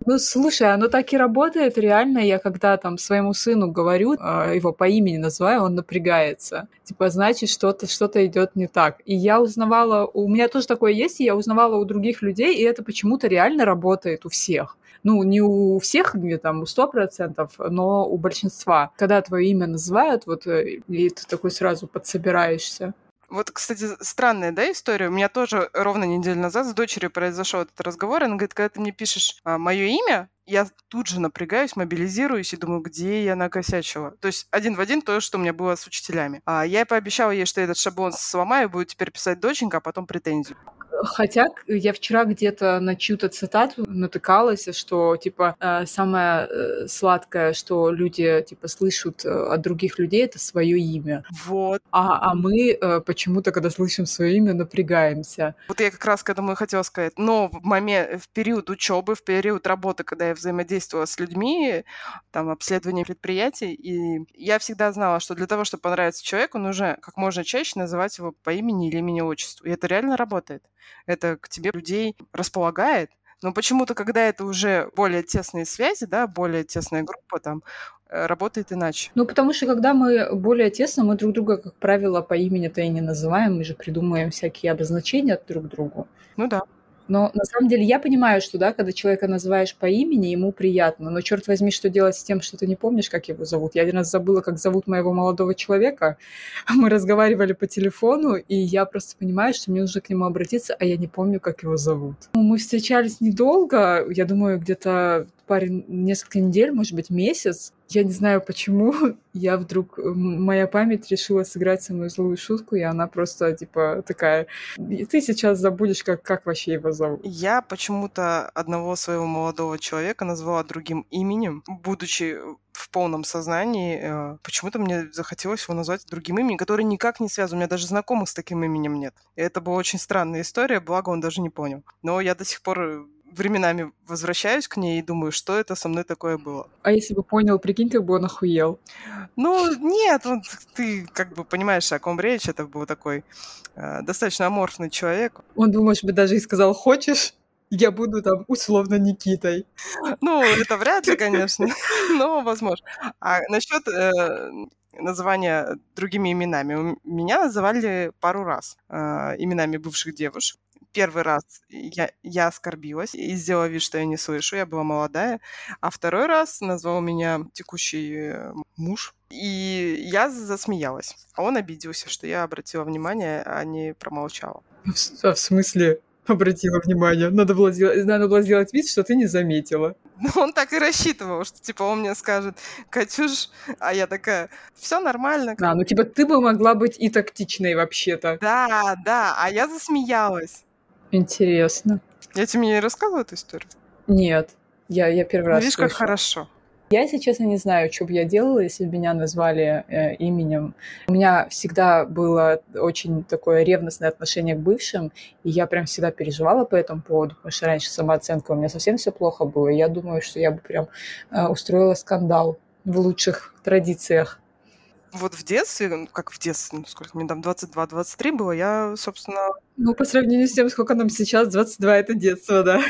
Ну, слушай, оно так и работает, реально. Я когда там своему сыну говорю, а, его по имени называю, он напрягается. Типа, значит, что-то что идет не так. И я узнавала, у меня тоже такое есть, и я узнавала у других людей, и это почему-то реально работает у всех. Ну, не у всех, где там у 100%, но у большинства. Когда твое имя называют, вот, э, и ты такой сразу подсобираешься. Вот, кстати, странная, да, история. У меня тоже ровно неделю назад с дочерью произошел этот разговор. Она говорит, когда ты мне пишешь мое имя, я тут же напрягаюсь, мобилизируюсь и думаю, где я накосячила. То есть один в один то, что у меня было с учителями. А я пообещала ей, что этот шаблон сломаю, буду теперь писать доченька, а потом претензию. Хотя я вчера где-то на чью-то цитату натыкалась, что, типа, э, самое э, сладкое, что люди, типа, слышат э, от других людей, это свое имя. Вот. А, а мы почему-то, когда слышим свое имя, напрягаемся. Вот я как раз к этому и хотела сказать. Но в момент, в период учебы, в период работы, когда я взаимодействовала с людьми, там, обследование предприятий, и я всегда знала, что для того, чтобы понравиться человеку, нужно как можно чаще называть его по имени или имени-отчеству. И это реально работает это к тебе людей располагает. Но почему-то, когда это уже более тесные связи, да, более тесная группа, там, э, работает иначе. Ну, потому что когда мы более тесно, мы друг друга, как правило, по имени-то и не называем, мы же придумываем всякие обозначения друг другу. Ну да. Но на самом деле я понимаю, что да, когда человека называешь по имени, ему приятно. Но черт возьми, что делать с тем, что ты не помнишь, как его зовут? Я один раз забыла, как зовут моего молодого человека. Мы разговаривали по телефону, и я просто понимаю, что мне нужно к нему обратиться, а я не помню, как его зовут. Ну, мы встречались недолго, я думаю, где-то парень несколько недель, может быть, месяц. Я не знаю почему, я вдруг, моя память решила сыграть самую злую шутку, и она просто, типа, такая, ты сейчас забудешь, как, как вообще его зовут. Я почему-то одного своего молодого человека назвала другим именем, будучи в полном сознании. Э, почему-то мне захотелось его назвать другим именем, которое никак не связано. У меня даже знакомых с таким именем нет. И это была очень странная история, благо он даже не понял. Но я до сих пор временами возвращаюсь к ней и думаю, что это со мной такое было. А если бы понял, прикинь, как бы он охуел. Ну, нет, вот ты как бы понимаешь, о ком речь, это был такой э, достаточно аморфный человек. Он бы, может быть, даже и сказал, хочешь? Я буду там условно Никитой. Ну, это вряд ли, конечно, но возможно. А насчет э, называния другими именами. Меня называли пару раз э, именами бывших девушек первый раз я, я оскорбилась и сделала вид, что я не слышу, я была молодая, а второй раз назвал меня текущий э, муж, и я засмеялась. А он обиделся, что я обратила внимание, а не промолчала. А в смысле обратила внимание? Надо было, сделать, надо было сделать вид, что ты не заметила. Ну, он так и рассчитывал, что, типа, он мне скажет, Катюш, а я такая, все нормально. А, ну, типа, ты бы могла быть и тактичной вообще-то. Да, да, а я засмеялась. Интересно. Я тебе не рассказывала эту историю? Нет, я, я первый раз Видишь, слышу. как хорошо. Я, если честно, не знаю, что бы я делала, если бы меня назвали э, именем. У меня всегда было очень такое ревностное отношение к бывшим, и я прям всегда переживала по этому поводу, потому что раньше самооценка у меня совсем все плохо было, и я думаю, что я бы прям э, устроила скандал в лучших традициях вот в детстве, ну, как в детстве, ну, сколько мне там, 22-23 было, я, собственно... Ну, по сравнению с тем, сколько нам сейчас, 22 — это детство, да.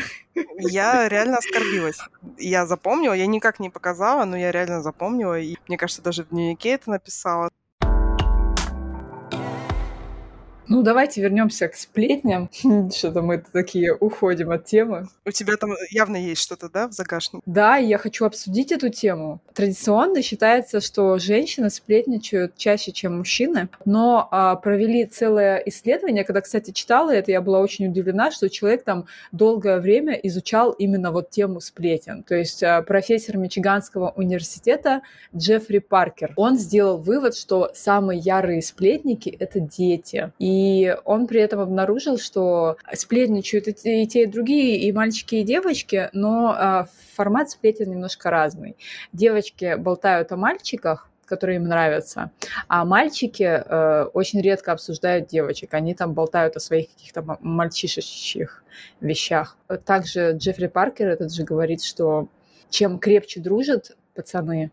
Я реально оскорбилась. Я запомнила, я никак не показала, но я реально запомнила, и мне кажется, даже в дневнике это написала. Ну, давайте вернемся к сплетням. Что-то мы такие уходим от темы. У тебя там явно есть что-то, да, в загашнике? Да, и я хочу обсудить эту тему. Традиционно считается, что женщины сплетничают чаще, чем мужчины, но а, провели целое исследование, когда, кстати, читала это, я была очень удивлена, что человек там долгое время изучал именно вот тему сплетен. То есть а, профессор Мичиганского университета Джеффри Паркер, он сделал вывод, что самые ярые сплетники — это дети. И и он при этом обнаружил, что сплетничают и те, и другие, и мальчики, и девочки, но а, формат сплетен немножко разный. Девочки болтают о мальчиках, которые им нравятся. А мальчики э, очень редко обсуждают девочек. Они там болтают о своих каких-то мальчишечьих вещах. Также Джеффри Паркер этот же говорит, что чем крепче дружат пацаны,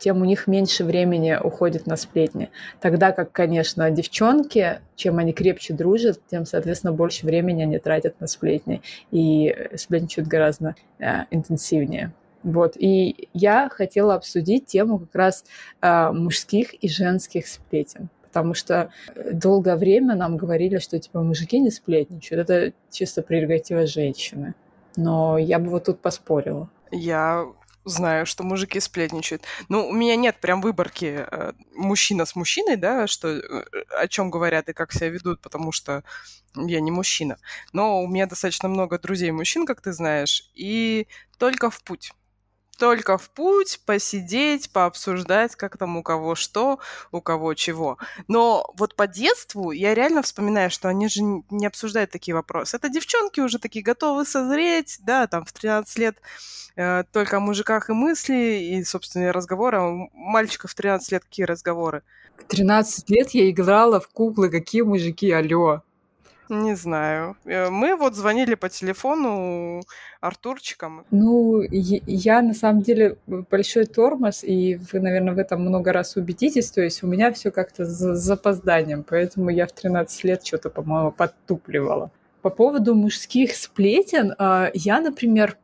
тем у них меньше времени уходит на сплетни. Тогда как, конечно, девчонки, чем они крепче дружат, тем, соответственно, больше времени они тратят на сплетни и сплетничают гораздо э, интенсивнее. Вот. И я хотела обсудить тему как раз э, мужских и женских сплетен. Потому что долгое время нам говорили, что типа мужики не сплетничают. Это чисто прерогатива женщины. Но я бы вот тут поспорила. Я знаю, что мужики сплетничают. Ну, у меня нет прям выборки э, мужчина с мужчиной, да, что, э, о чем говорят и как себя ведут, потому что я не мужчина. Но у меня достаточно много друзей мужчин, как ты знаешь, и только в путь. Только в путь, посидеть, пообсуждать, как там у кого что, у кого чего. Но вот по детству я реально вспоминаю, что они же не обсуждают такие вопросы. Это девчонки уже такие готовы созреть, да, там в 13 лет э, только о мужиках и мысли, и, собственно, разговоры. А у мальчиков в 13 лет какие разговоры? В 13 лет я играла в куклы, какие мужики, алло. Не знаю. Э, мы вот звонили по телефону Артурчиком. Ну, я на самом деле большой тормоз, и вы, наверное, в этом много раз убедитесь. То есть у меня все как-то с запозданием, поэтому я в 13 лет что-то, по-моему, подтупливала. По поводу мужских сплетен, а, я, например,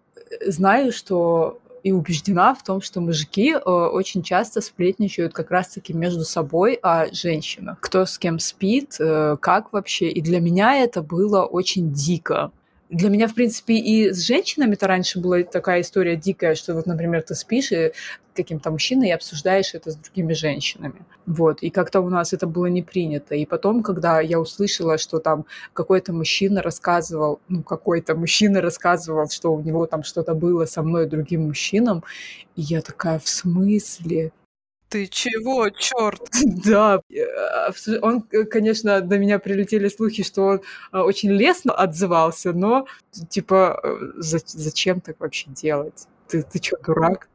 знаю, что и убеждена в том, что мужики э, очень часто сплетничают как раз-таки между собой о женщинах. Кто с кем спит, э, как вообще. И для меня это было очень дико для меня, в принципе, и с женщинами-то раньше была такая история дикая, что вот, например, ты спишь и каким-то мужчиной и обсуждаешь это с другими женщинами. Вот. И как-то у нас это было не принято. И потом, когда я услышала, что там какой-то мужчина рассказывал, ну, какой-то мужчина рассказывал, что у него там что-то было со мной и другим мужчинам, и я такая, в смысле? Ты чего, черт? Да, э, он, э, конечно, до меня прилетели слухи, что он э, очень лестно отзывался, но типа зачем так вообще делать? Ты, ты что, дурак?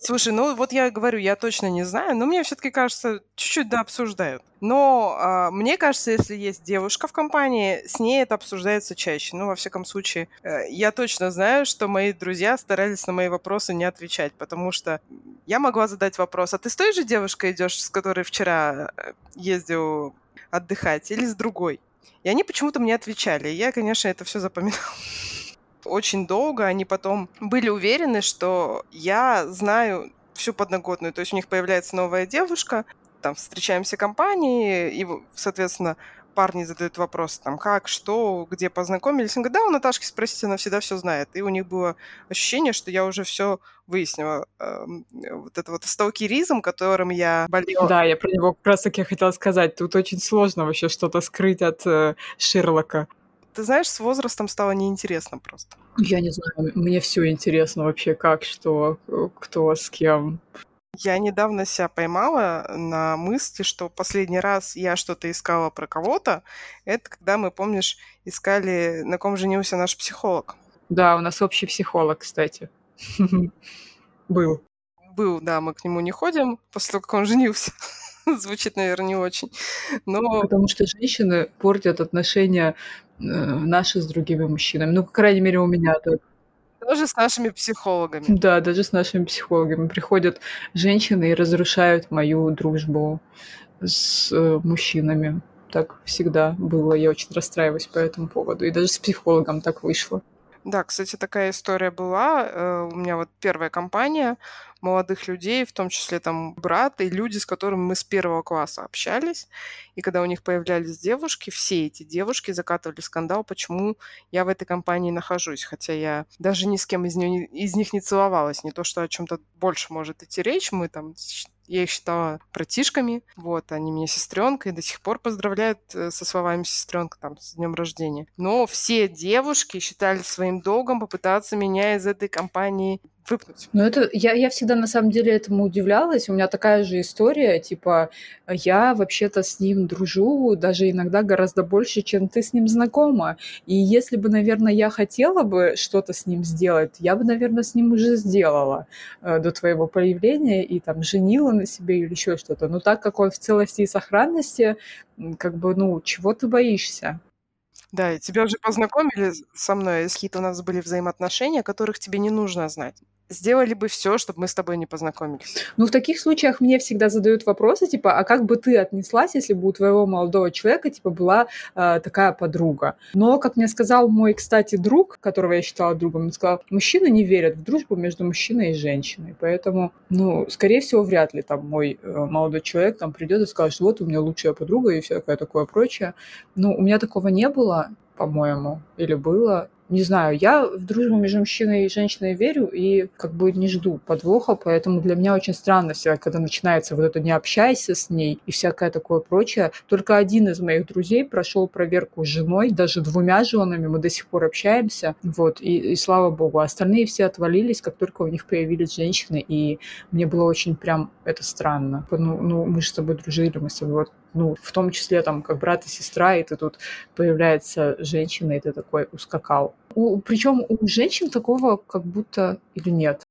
Слушай, ну вот я говорю, я точно не знаю, но мне все-таки кажется, чуть-чуть да обсуждают. Но а, мне кажется, если есть девушка в компании, с ней это обсуждается чаще. Ну, во всяком случае, э, я точно знаю, что мои друзья старались на мои вопросы не отвечать, потому что я могла задать вопрос, а ты с той же девушкой идешь, с которой вчера э, ездил отдыхать, или с другой? И они почему-то мне отвечали. Я, конечно, это все запоминала очень долго они потом были уверены, что я знаю всю подноготную. То есть у них появляется новая девушка, там встречаемся компании, и, соответственно, парни задают вопрос, там, как, что, где познакомились. Он говорит, да, у Наташки спросите, она всегда все знает. И у них было ощущение, что я уже все выяснила. Эм, вот это вот сталкеризм, которым я болела. Да, я про него как раз таки хотела сказать. Тут очень сложно вообще что-то скрыть от э, Шерлока. Ты знаешь, с возрастом стало неинтересно просто. Я не знаю, мне все интересно вообще, как, что, кто, с кем. Я недавно себя поймала на мысли, что последний раз я что-то искала про кого-то, это когда мы, помнишь, искали, на ком женился наш психолог. Да, у нас общий психолог, кстати. Был. Был, да, мы к нему не ходим после того, как он женился. Звучит, наверное, не очень. Но... Потому что женщины портят отношения э, наши с другими мужчинами. Ну, по крайней мере, у меня так. Даже с нашими психологами. Да, даже с нашими психологами. Приходят женщины и разрушают мою дружбу с э, мужчинами. Так всегда было. Я очень расстраиваюсь по этому поводу. И даже с психологом так вышло. Да, кстати, такая история была. Э, у меня вот первая компания молодых людей, в том числе там брат и люди, с которыми мы с первого класса общались. И когда у них появлялись девушки, все эти девушки закатывали скандал, почему я в этой компании нахожусь. Хотя я даже ни с кем из, нее, из них не целовалась. Не то, что о чем-то больше может идти речь. Мы там я их считала братишками. Вот, они меня сестренкой до сих пор поздравляют э, со словами сестренка там с днем рождения. Но все девушки считали своим долгом попытаться меня из этой компании выпнуть. Ну, это я, я всегда на самом деле этому удивлялась. У меня такая же история, типа, я вообще-то с ним дружу, даже иногда гораздо больше, чем ты с ним знакома. И если бы, наверное, я хотела бы что-то с ним сделать, я бы, наверное, с ним уже сделала э, до твоего появления и там женила на себе или еще что-то. Но так как он в целости и сохранности, как бы, ну, чего ты боишься? Да, и тебя уже познакомили со мной, если какие-то у нас были взаимоотношения, которых тебе не нужно знать сделали бы все, чтобы мы с тобой не познакомились. Ну, в таких случаях мне всегда задают вопросы, типа, а как бы ты отнеслась, если бы у твоего молодого человека, типа, была э, такая подруга? Но, как мне сказал мой, кстати, друг, которого я считала другом, он сказал, мужчины не верят в дружбу между мужчиной и женщиной, поэтому, ну, скорее всего, вряд ли там мой э, молодой человек там придет и скажет, вот у меня лучшая подруга и всякое такое прочее. Ну, у меня такого не было, по-моему, или было. Не знаю, я в дружбу между мужчиной и женщиной верю и как бы не жду подвоха, поэтому для меня очень странно всегда, когда начинается вот это «не общайся с ней» и всякое такое прочее. Только один из моих друзей прошел проверку с женой, даже двумя женами, мы до сих пор общаемся, вот, и, и слава богу. Остальные все отвалились, как только у них появились женщины, и мне было очень прям это странно. Ну, ну мы же с тобой дружили, мы с тобой вот ну, в том числе там как брат и сестра, и ты тут появляется женщина, и ты такой ускакал. У, причем у женщин такого как будто или нет.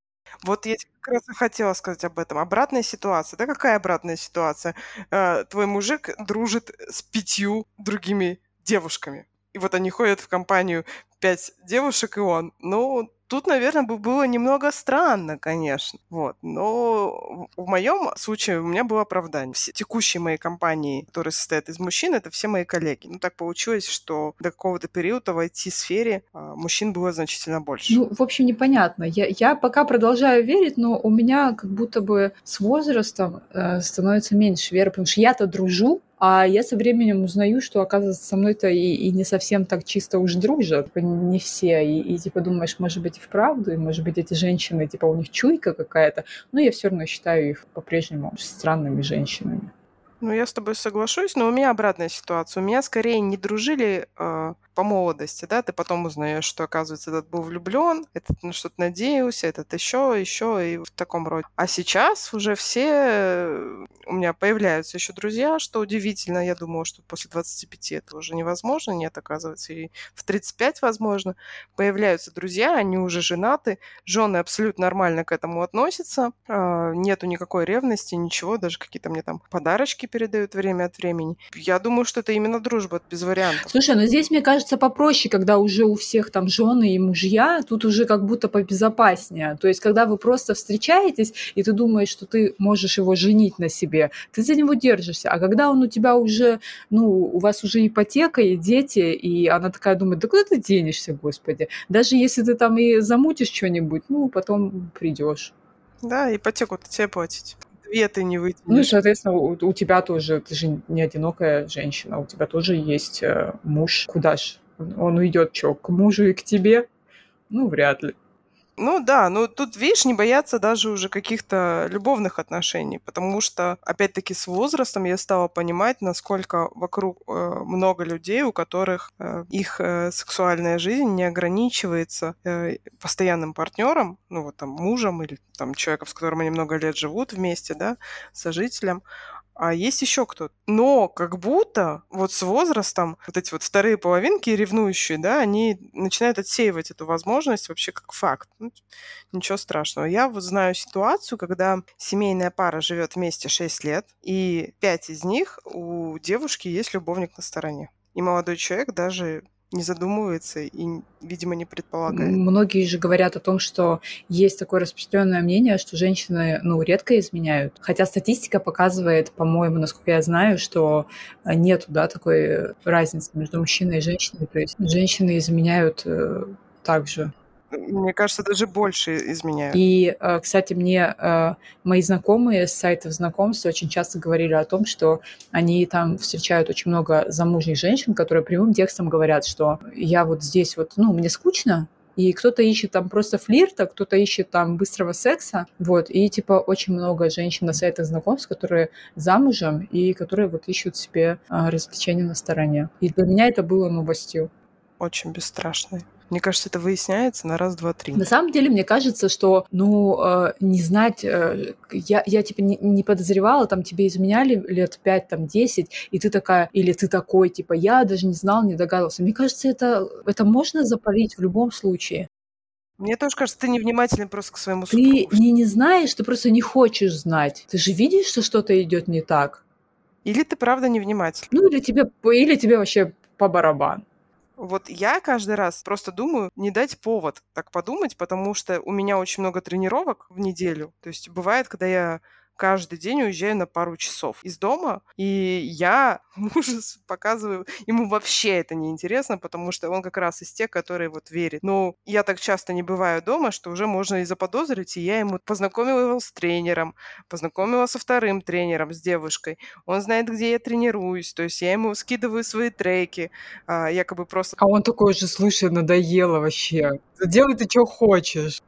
Вот я как раз и хотела сказать об этом. Обратная ситуация. Да какая обратная ситуация? Э, твой мужик дружит с пятью другими девушками. И вот они ходят в компанию пять девушек и он. Ну, Тут, наверное, бы было немного странно, конечно. Вот. Но в моем случае у меня было оправдание. Все текущие мои компании, которые состоят из мужчин, это все мои коллеги. Ну, так получилось, что до какого-то периода в IT-сфере а, мужчин было значительно больше. Ну, в общем, непонятно. Я, я пока продолжаю верить, но у меня как будто бы с возрастом э, становится меньше веры, потому что я-то дружу, а я со временем узнаю, что, оказывается, со мной-то и, и не совсем так чисто уж дружат. Типа, не все. И, и типа думаешь, может быть, и вправду, и может быть, эти женщины, типа, у них чуйка какая-то. Но я все равно считаю их по-прежнему странными женщинами. Ну, я с тобой соглашусь, но у меня обратная ситуация. У меня скорее не дружили э, по молодости, да, ты потом узнаешь, что, оказывается, этот был влюблен, этот на что-то надеялся, этот еще, еще и в таком роде. А сейчас уже все у меня появляются еще друзья, что удивительно. Я думала, что после 25 это уже невозможно. Нет, оказывается, и в 35 возможно. Появляются друзья, они уже женаты, жены абсолютно нормально к этому относятся, э, нету никакой ревности, ничего, даже какие-то мне там подарочки передают время от времени. Я думаю, что это именно дружба, без вариантов. Слушай, но здесь, мне кажется, кажется, попроще, когда уже у всех там жены и мужья, тут уже как будто побезопаснее. То есть, когда вы просто встречаетесь, и ты думаешь, что ты можешь его женить на себе, ты за него держишься. А когда он у тебя уже, ну, у вас уже ипотека и дети, и она такая думает, да куда ты денешься, господи? Даже если ты там и замутишь что-нибудь, ну, потом придешь. Да, ипотеку-то тебе платить две ты не вытянешь. Ну и, соответственно, у, у тебя тоже, ты же не одинокая женщина, у тебя тоже есть э, муж. Куда ж он уйдет, что, к мужу и к тебе? Ну, вряд ли. Ну да, но тут, видишь, не бояться даже уже каких-то любовных отношений, потому что, опять-таки, с возрастом я стала понимать, насколько вокруг э, много людей, у которых э, их э, сексуальная жизнь не ограничивается э, постоянным партнером, ну вот там мужем или там человеком, с которым они много лет живут вместе, да, сожителем, а есть еще кто-то. Но как будто вот с возрастом вот эти вот вторые половинки ревнующие, да, они начинают отсеивать эту возможность вообще как факт. Ну, ничего страшного. Я вот знаю ситуацию, когда семейная пара живет вместе 6 лет, и 5 из них у девушки есть любовник на стороне. И молодой человек даже не задумывается и, видимо, не предполагает. Многие же говорят о том, что есть такое распространенное мнение, что женщины, ну, редко изменяют. Хотя статистика показывает, по-моему, насколько я знаю, что э, нет, да, такой разницы между мужчиной и женщиной. То есть женщины изменяют э, также мне кажется, даже больше изменяют. И, э, кстати, мне э, мои знакомые с сайтов знакомств очень часто говорили о том, что они там встречают очень много замужних женщин, которые прямым текстом говорят, что я вот здесь вот, ну, мне скучно, и кто-то ищет там просто флирта, кто-то ищет там быстрого секса, вот, и типа очень много женщин на сайтах знакомств, которые замужем и которые вот ищут себе а, развлечения на стороне. И для меня это было новостью. Очень бесстрашной. Мне кажется, это выясняется на раз, два, три. На самом деле, мне кажется, что, ну, э, не знать, э, я, я типа не, не подозревала, там тебе изменяли лет пять, там, десять, и ты такая, или ты такой, типа, я даже не знал, не догадывался. Мне кажется, это, это можно запалить в любом случае. Мне тоже кажется, ты невнимательный просто к своему супругу. Ты не, не знаешь, ты просто не хочешь знать. Ты же видишь, что что-то идет не так. Или ты правда невнимательный. Ну, или тебе, или тебе вообще по барабану. Вот я каждый раз просто думаю, не дать повод так подумать, потому что у меня очень много тренировок в неделю. То есть бывает, когда я каждый день уезжаю на пару часов из дома, и я мужу показываю, ему вообще это не интересно, потому что он как раз из тех, которые вот верит. Но я так часто не бываю дома, что уже можно и заподозрить, и я ему познакомила его с тренером, познакомила со вторым тренером, с девушкой. Он знает, где я тренируюсь, то есть я ему скидываю свои треки, а, якобы просто... А он такой же, слушай, надоело вообще. Делай ты что хочешь.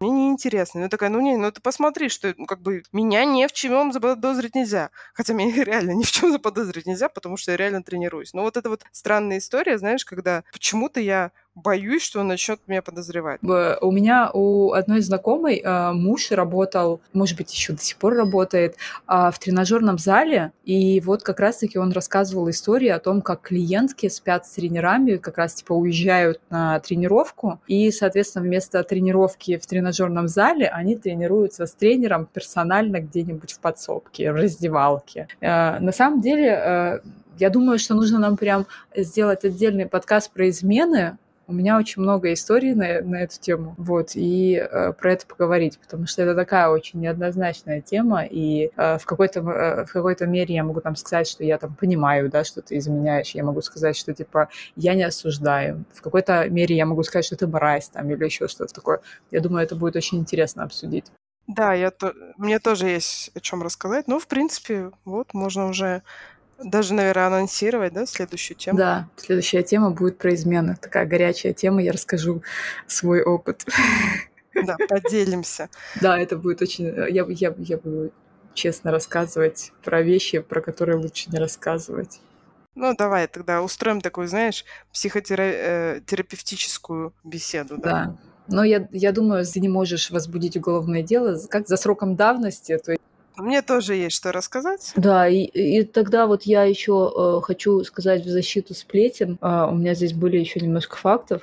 Мне неинтересно. Я такая, ну не, ну ты посмотри, что ну, как бы меня ни в чем заподозрить нельзя. Хотя меня реально ни в чем заподозрить нельзя, потому что я реально тренируюсь. Но вот это вот странная история, знаешь, когда почему-то я боюсь, что он начнет меня подозревать. У меня у одной знакомой э, муж работал, может быть, еще до сих пор работает, э, в тренажерном зале, и вот как раз-таки он рассказывал истории о том, как клиентки спят с тренерами, как раз типа уезжают на тренировку, и, соответственно, вместо тренировки в тренажерном зале они тренируются с тренером персонально где-нибудь в подсобке, в раздевалке. Э, на самом деле, я думаю, что нужно нам прям сделать отдельный подкаст про измены, у меня очень много историй на, на эту тему, вот, и э, про это поговорить, потому что это такая очень неоднозначная тема, и э, в какой-то э, в какой-то мере я могу там сказать, что я там понимаю, да, что ты изменяешь, я могу сказать, что типа я не осуждаю, в какой-то мере я могу сказать, что ты мразь там или еще что-то такое. Я думаю, это будет очень интересно обсудить. Да, я то... мне тоже есть о чем рассказать. Ну, в принципе, вот можно уже даже, наверное, анонсировать, да, следующую тему? Да, следующая тема будет про измены. Такая горячая тема, я расскажу свой опыт. Да, поделимся. Да, это будет очень... Я, я, я буду честно рассказывать про вещи, про которые лучше не рассказывать. Ну, давай тогда устроим такую, знаешь, психотерапевтическую э, беседу. Да. да. Но я, я думаю, ты не можешь возбудить уголовное дело как за сроком давности, то мне тоже есть что рассказать. Да, и, и тогда вот я еще э, хочу сказать в защиту сплетен. Э, у меня здесь были еще немножко фактов.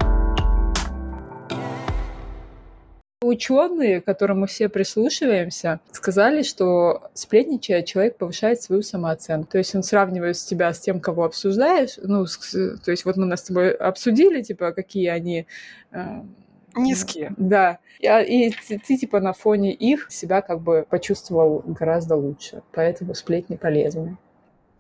Ученые, к которым мы все прислушиваемся, сказали, что сплетничая, человек повышает свою самооценку. То есть он сравнивает тебя с тем, кого обсуждаешь. Ну, с, то есть вот мы нас с тобой обсудили, типа, какие они э, низкие. Да. И, и ты, ты, типа, на фоне их себя как бы почувствовал гораздо лучше. Поэтому сплетни полезны.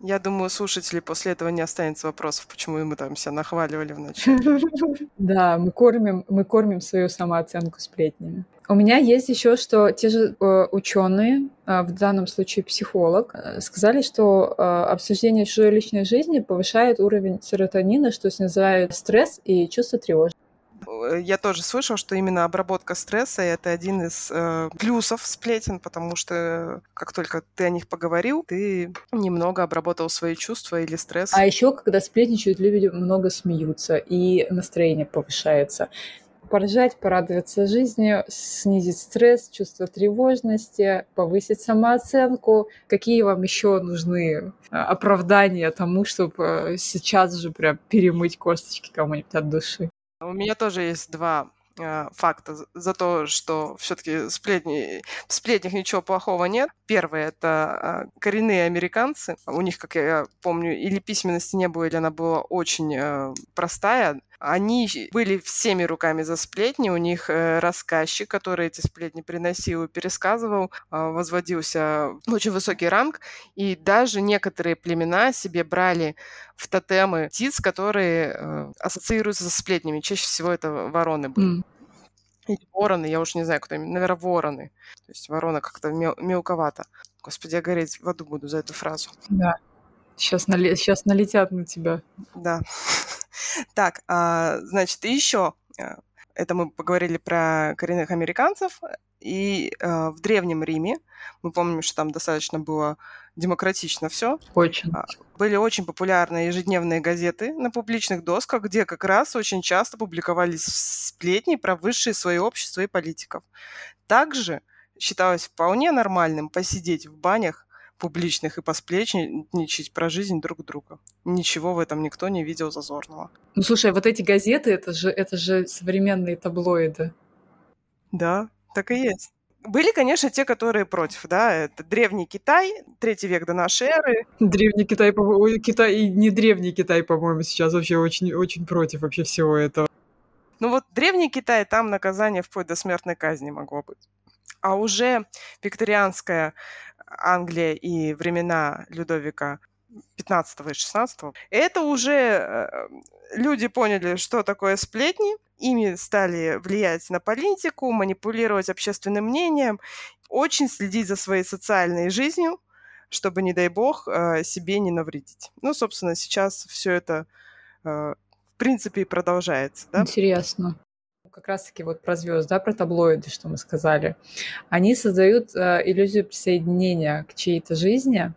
Я думаю, слушателей после этого не останется вопросов, почему мы там себя нахваливали вначале. Да, мы кормим, мы кормим свою самооценку сплетнями. У меня есть еще, что те же э, ученые, э, в данном случае психолог, э, сказали, что обсуждение чужой личной жизни повышает уровень серотонина, что снижает стресс и чувство тревожности. Э, я тоже слышал, что именно обработка стресса это один из э, плюсов сплетен, потому что как только ты о них поговорил, ты немного обработал свои чувства или стресс. А еще, когда сплетничают, люди много смеются, и настроение повышается поржать, порадоваться жизни, снизить стресс, чувство тревожности, повысить самооценку. Какие вам еще нужны э, оправдания тому, чтобы э, сейчас же прям перемыть косточки кому-нибудь от души? У меня тоже есть два э, факта за то, что все-таки в сплетнях ничего плохого нет. Первое — это э, коренные американцы. У них, как я помню, или письменности не было, или она была очень э, простая. Они были всеми руками за сплетни, у них э, рассказчик, который эти сплетни приносил и пересказывал, э, возводился в очень высокий ранг, и даже некоторые племена себе брали в тотемы птиц, которые э, ассоциируются со сплетнями. Чаще всего это вороны были. Mm. Или вороны, я уж не знаю, кто именно, наверное, вороны. То есть ворона как-то мел- мелковато. Господи, я гореть в аду буду за эту фразу. Да. Сейчас, нали... Сейчас налетят на тебя. Да. Так, а, значит, и еще а, это мы поговорили про коренных американцев. И э, в Древнем Риме, мы помним, что там достаточно было демократично все. Очень. А, были очень популярны ежедневные газеты на публичных досках, где как раз очень часто публиковались сплетни про высшие свои общества и политиков. Также считалось вполне нормальным посидеть в банях публичных и посплечничать про жизнь друг друга. Ничего в этом никто не видел зазорного. Ну, слушай, вот эти газеты, это же, это же современные таблоиды. Да, так и есть. Были, конечно, те, которые против, да, это древний Китай, третий век до нашей эры. Древний Китай, Китай и не древний Китай, по-моему, сейчас вообще очень, очень против вообще всего этого. Ну вот древний Китай, там наказание вплоть до смертной казни могло быть. А уже викторианская Англия и времена Людовика 15 и 16, это уже э, люди поняли, что такое сплетни, ими стали влиять на политику, манипулировать общественным мнением, очень следить за своей социальной жизнью, чтобы, не дай бог, э, себе не навредить. Ну, собственно, сейчас все это, э, в принципе, и продолжается. Да? Интересно как раз-таки вот про звезд, да, про таблоиды, что мы сказали, они создают э, иллюзию присоединения к чьей-то жизни,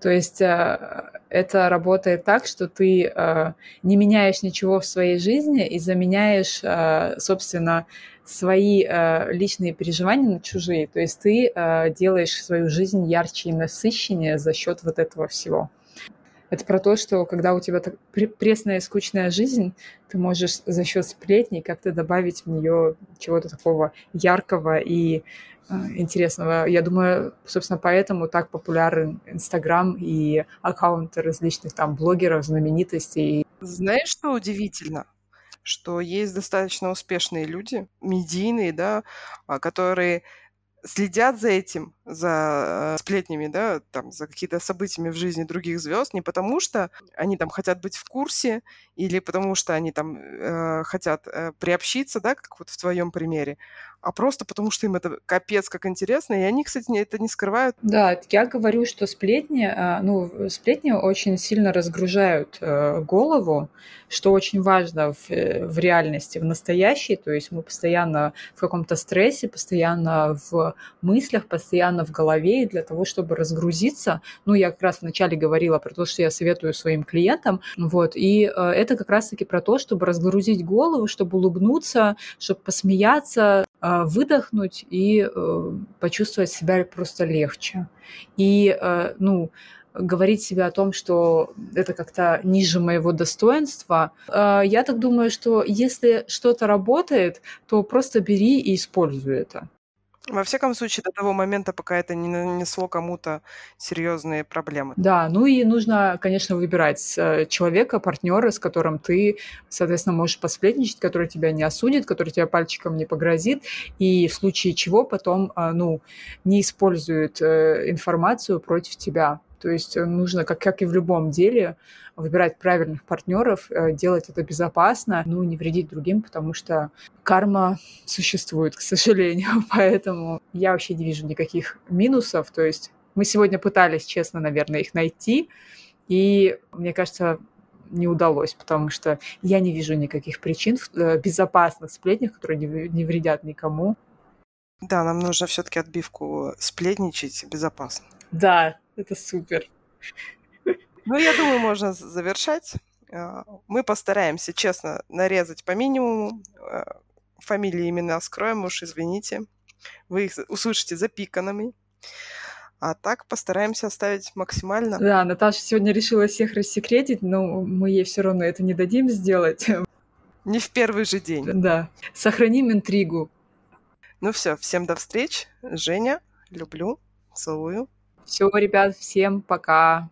то есть э, это работает так, что ты э, не меняешь ничего в своей жизни и заменяешь, э, собственно, свои личные переживания на чужие. То есть ты делаешь свою жизнь ярче и насыщеннее за счет вот этого всего. Это про то, что когда у тебя так пресная и скучная жизнь, ты можешь за счет сплетней как-то добавить в нее чего-то такого яркого и э, интересного. Я думаю, собственно, поэтому так популярен Инстаграм и аккаунты различных там блогеров, знаменитостей. Знаешь, что удивительно? Что есть достаточно успешные люди, медийные, да, а, которые следят за этим, за э, сплетнями, да, там, за какие-то событиями в жизни других звезд, не потому что они там хотят быть в курсе или потому что они там э, хотят э, приобщиться, да, как вот в твоем примере, а просто потому что им это капец как интересно, и они, кстати, это не скрывают. Да, я говорю, что сплетни, а, ну, сплетни очень сильно разгружают э, голову, что очень важно в, э, в реальности, в настоящей, то есть мы постоянно в каком-то стрессе, постоянно в мыслях, постоянно в голове, и для того, чтобы разгрузиться, ну, я как раз вначале говорила про то, что я советую своим клиентам, вот, и э, это как раз-таки про то, чтобы разгрузить голову, чтобы улыбнуться, чтобы посмеяться, выдохнуть и э, почувствовать себя просто легче. И, э, ну, говорить себе о том, что это как-то ниже моего достоинства. А, я так думаю, что если что-то работает, то просто бери и используй это. Во всяком случае, до того момента, пока это не нанесло кому-то серьезные проблемы. Да, ну и нужно, конечно, выбирать э, человека, партнера, с которым ты, соответственно, можешь посплетничать, который тебя не осудит, который тебя пальчиком не погрозит, и в случае чего потом, э, ну, не использует э, информацию против тебя. То есть нужно, как, как и в любом деле, выбирать правильных партнеров, э, делать это безопасно, ну, не вредить другим, потому что карма существует, к сожалению. Поэтому я вообще не вижу никаких минусов. То есть мы сегодня пытались, честно, наверное, их найти, и мне кажется, не удалось, потому что я не вижу никаких причин в э, безопасных сплетнях, которые не вредят никому. Да, нам нужно все-таки отбивку сплетничать безопасно. Да, это супер. Ну, я думаю, можно завершать. А, мы постараемся, честно, нарезать по минимуму. А, фамилии, имена скроем, уж извините. Вы их услышите запиканными. А так постараемся оставить максимально. Да, Наташа сегодня решила всех рассекретить, но мы ей все равно это не дадим сделать. Не в первый же день. Да. Сохраним интригу. Ну все, всем до встреч. Женя, люблю, целую. Все, ребят, всем пока.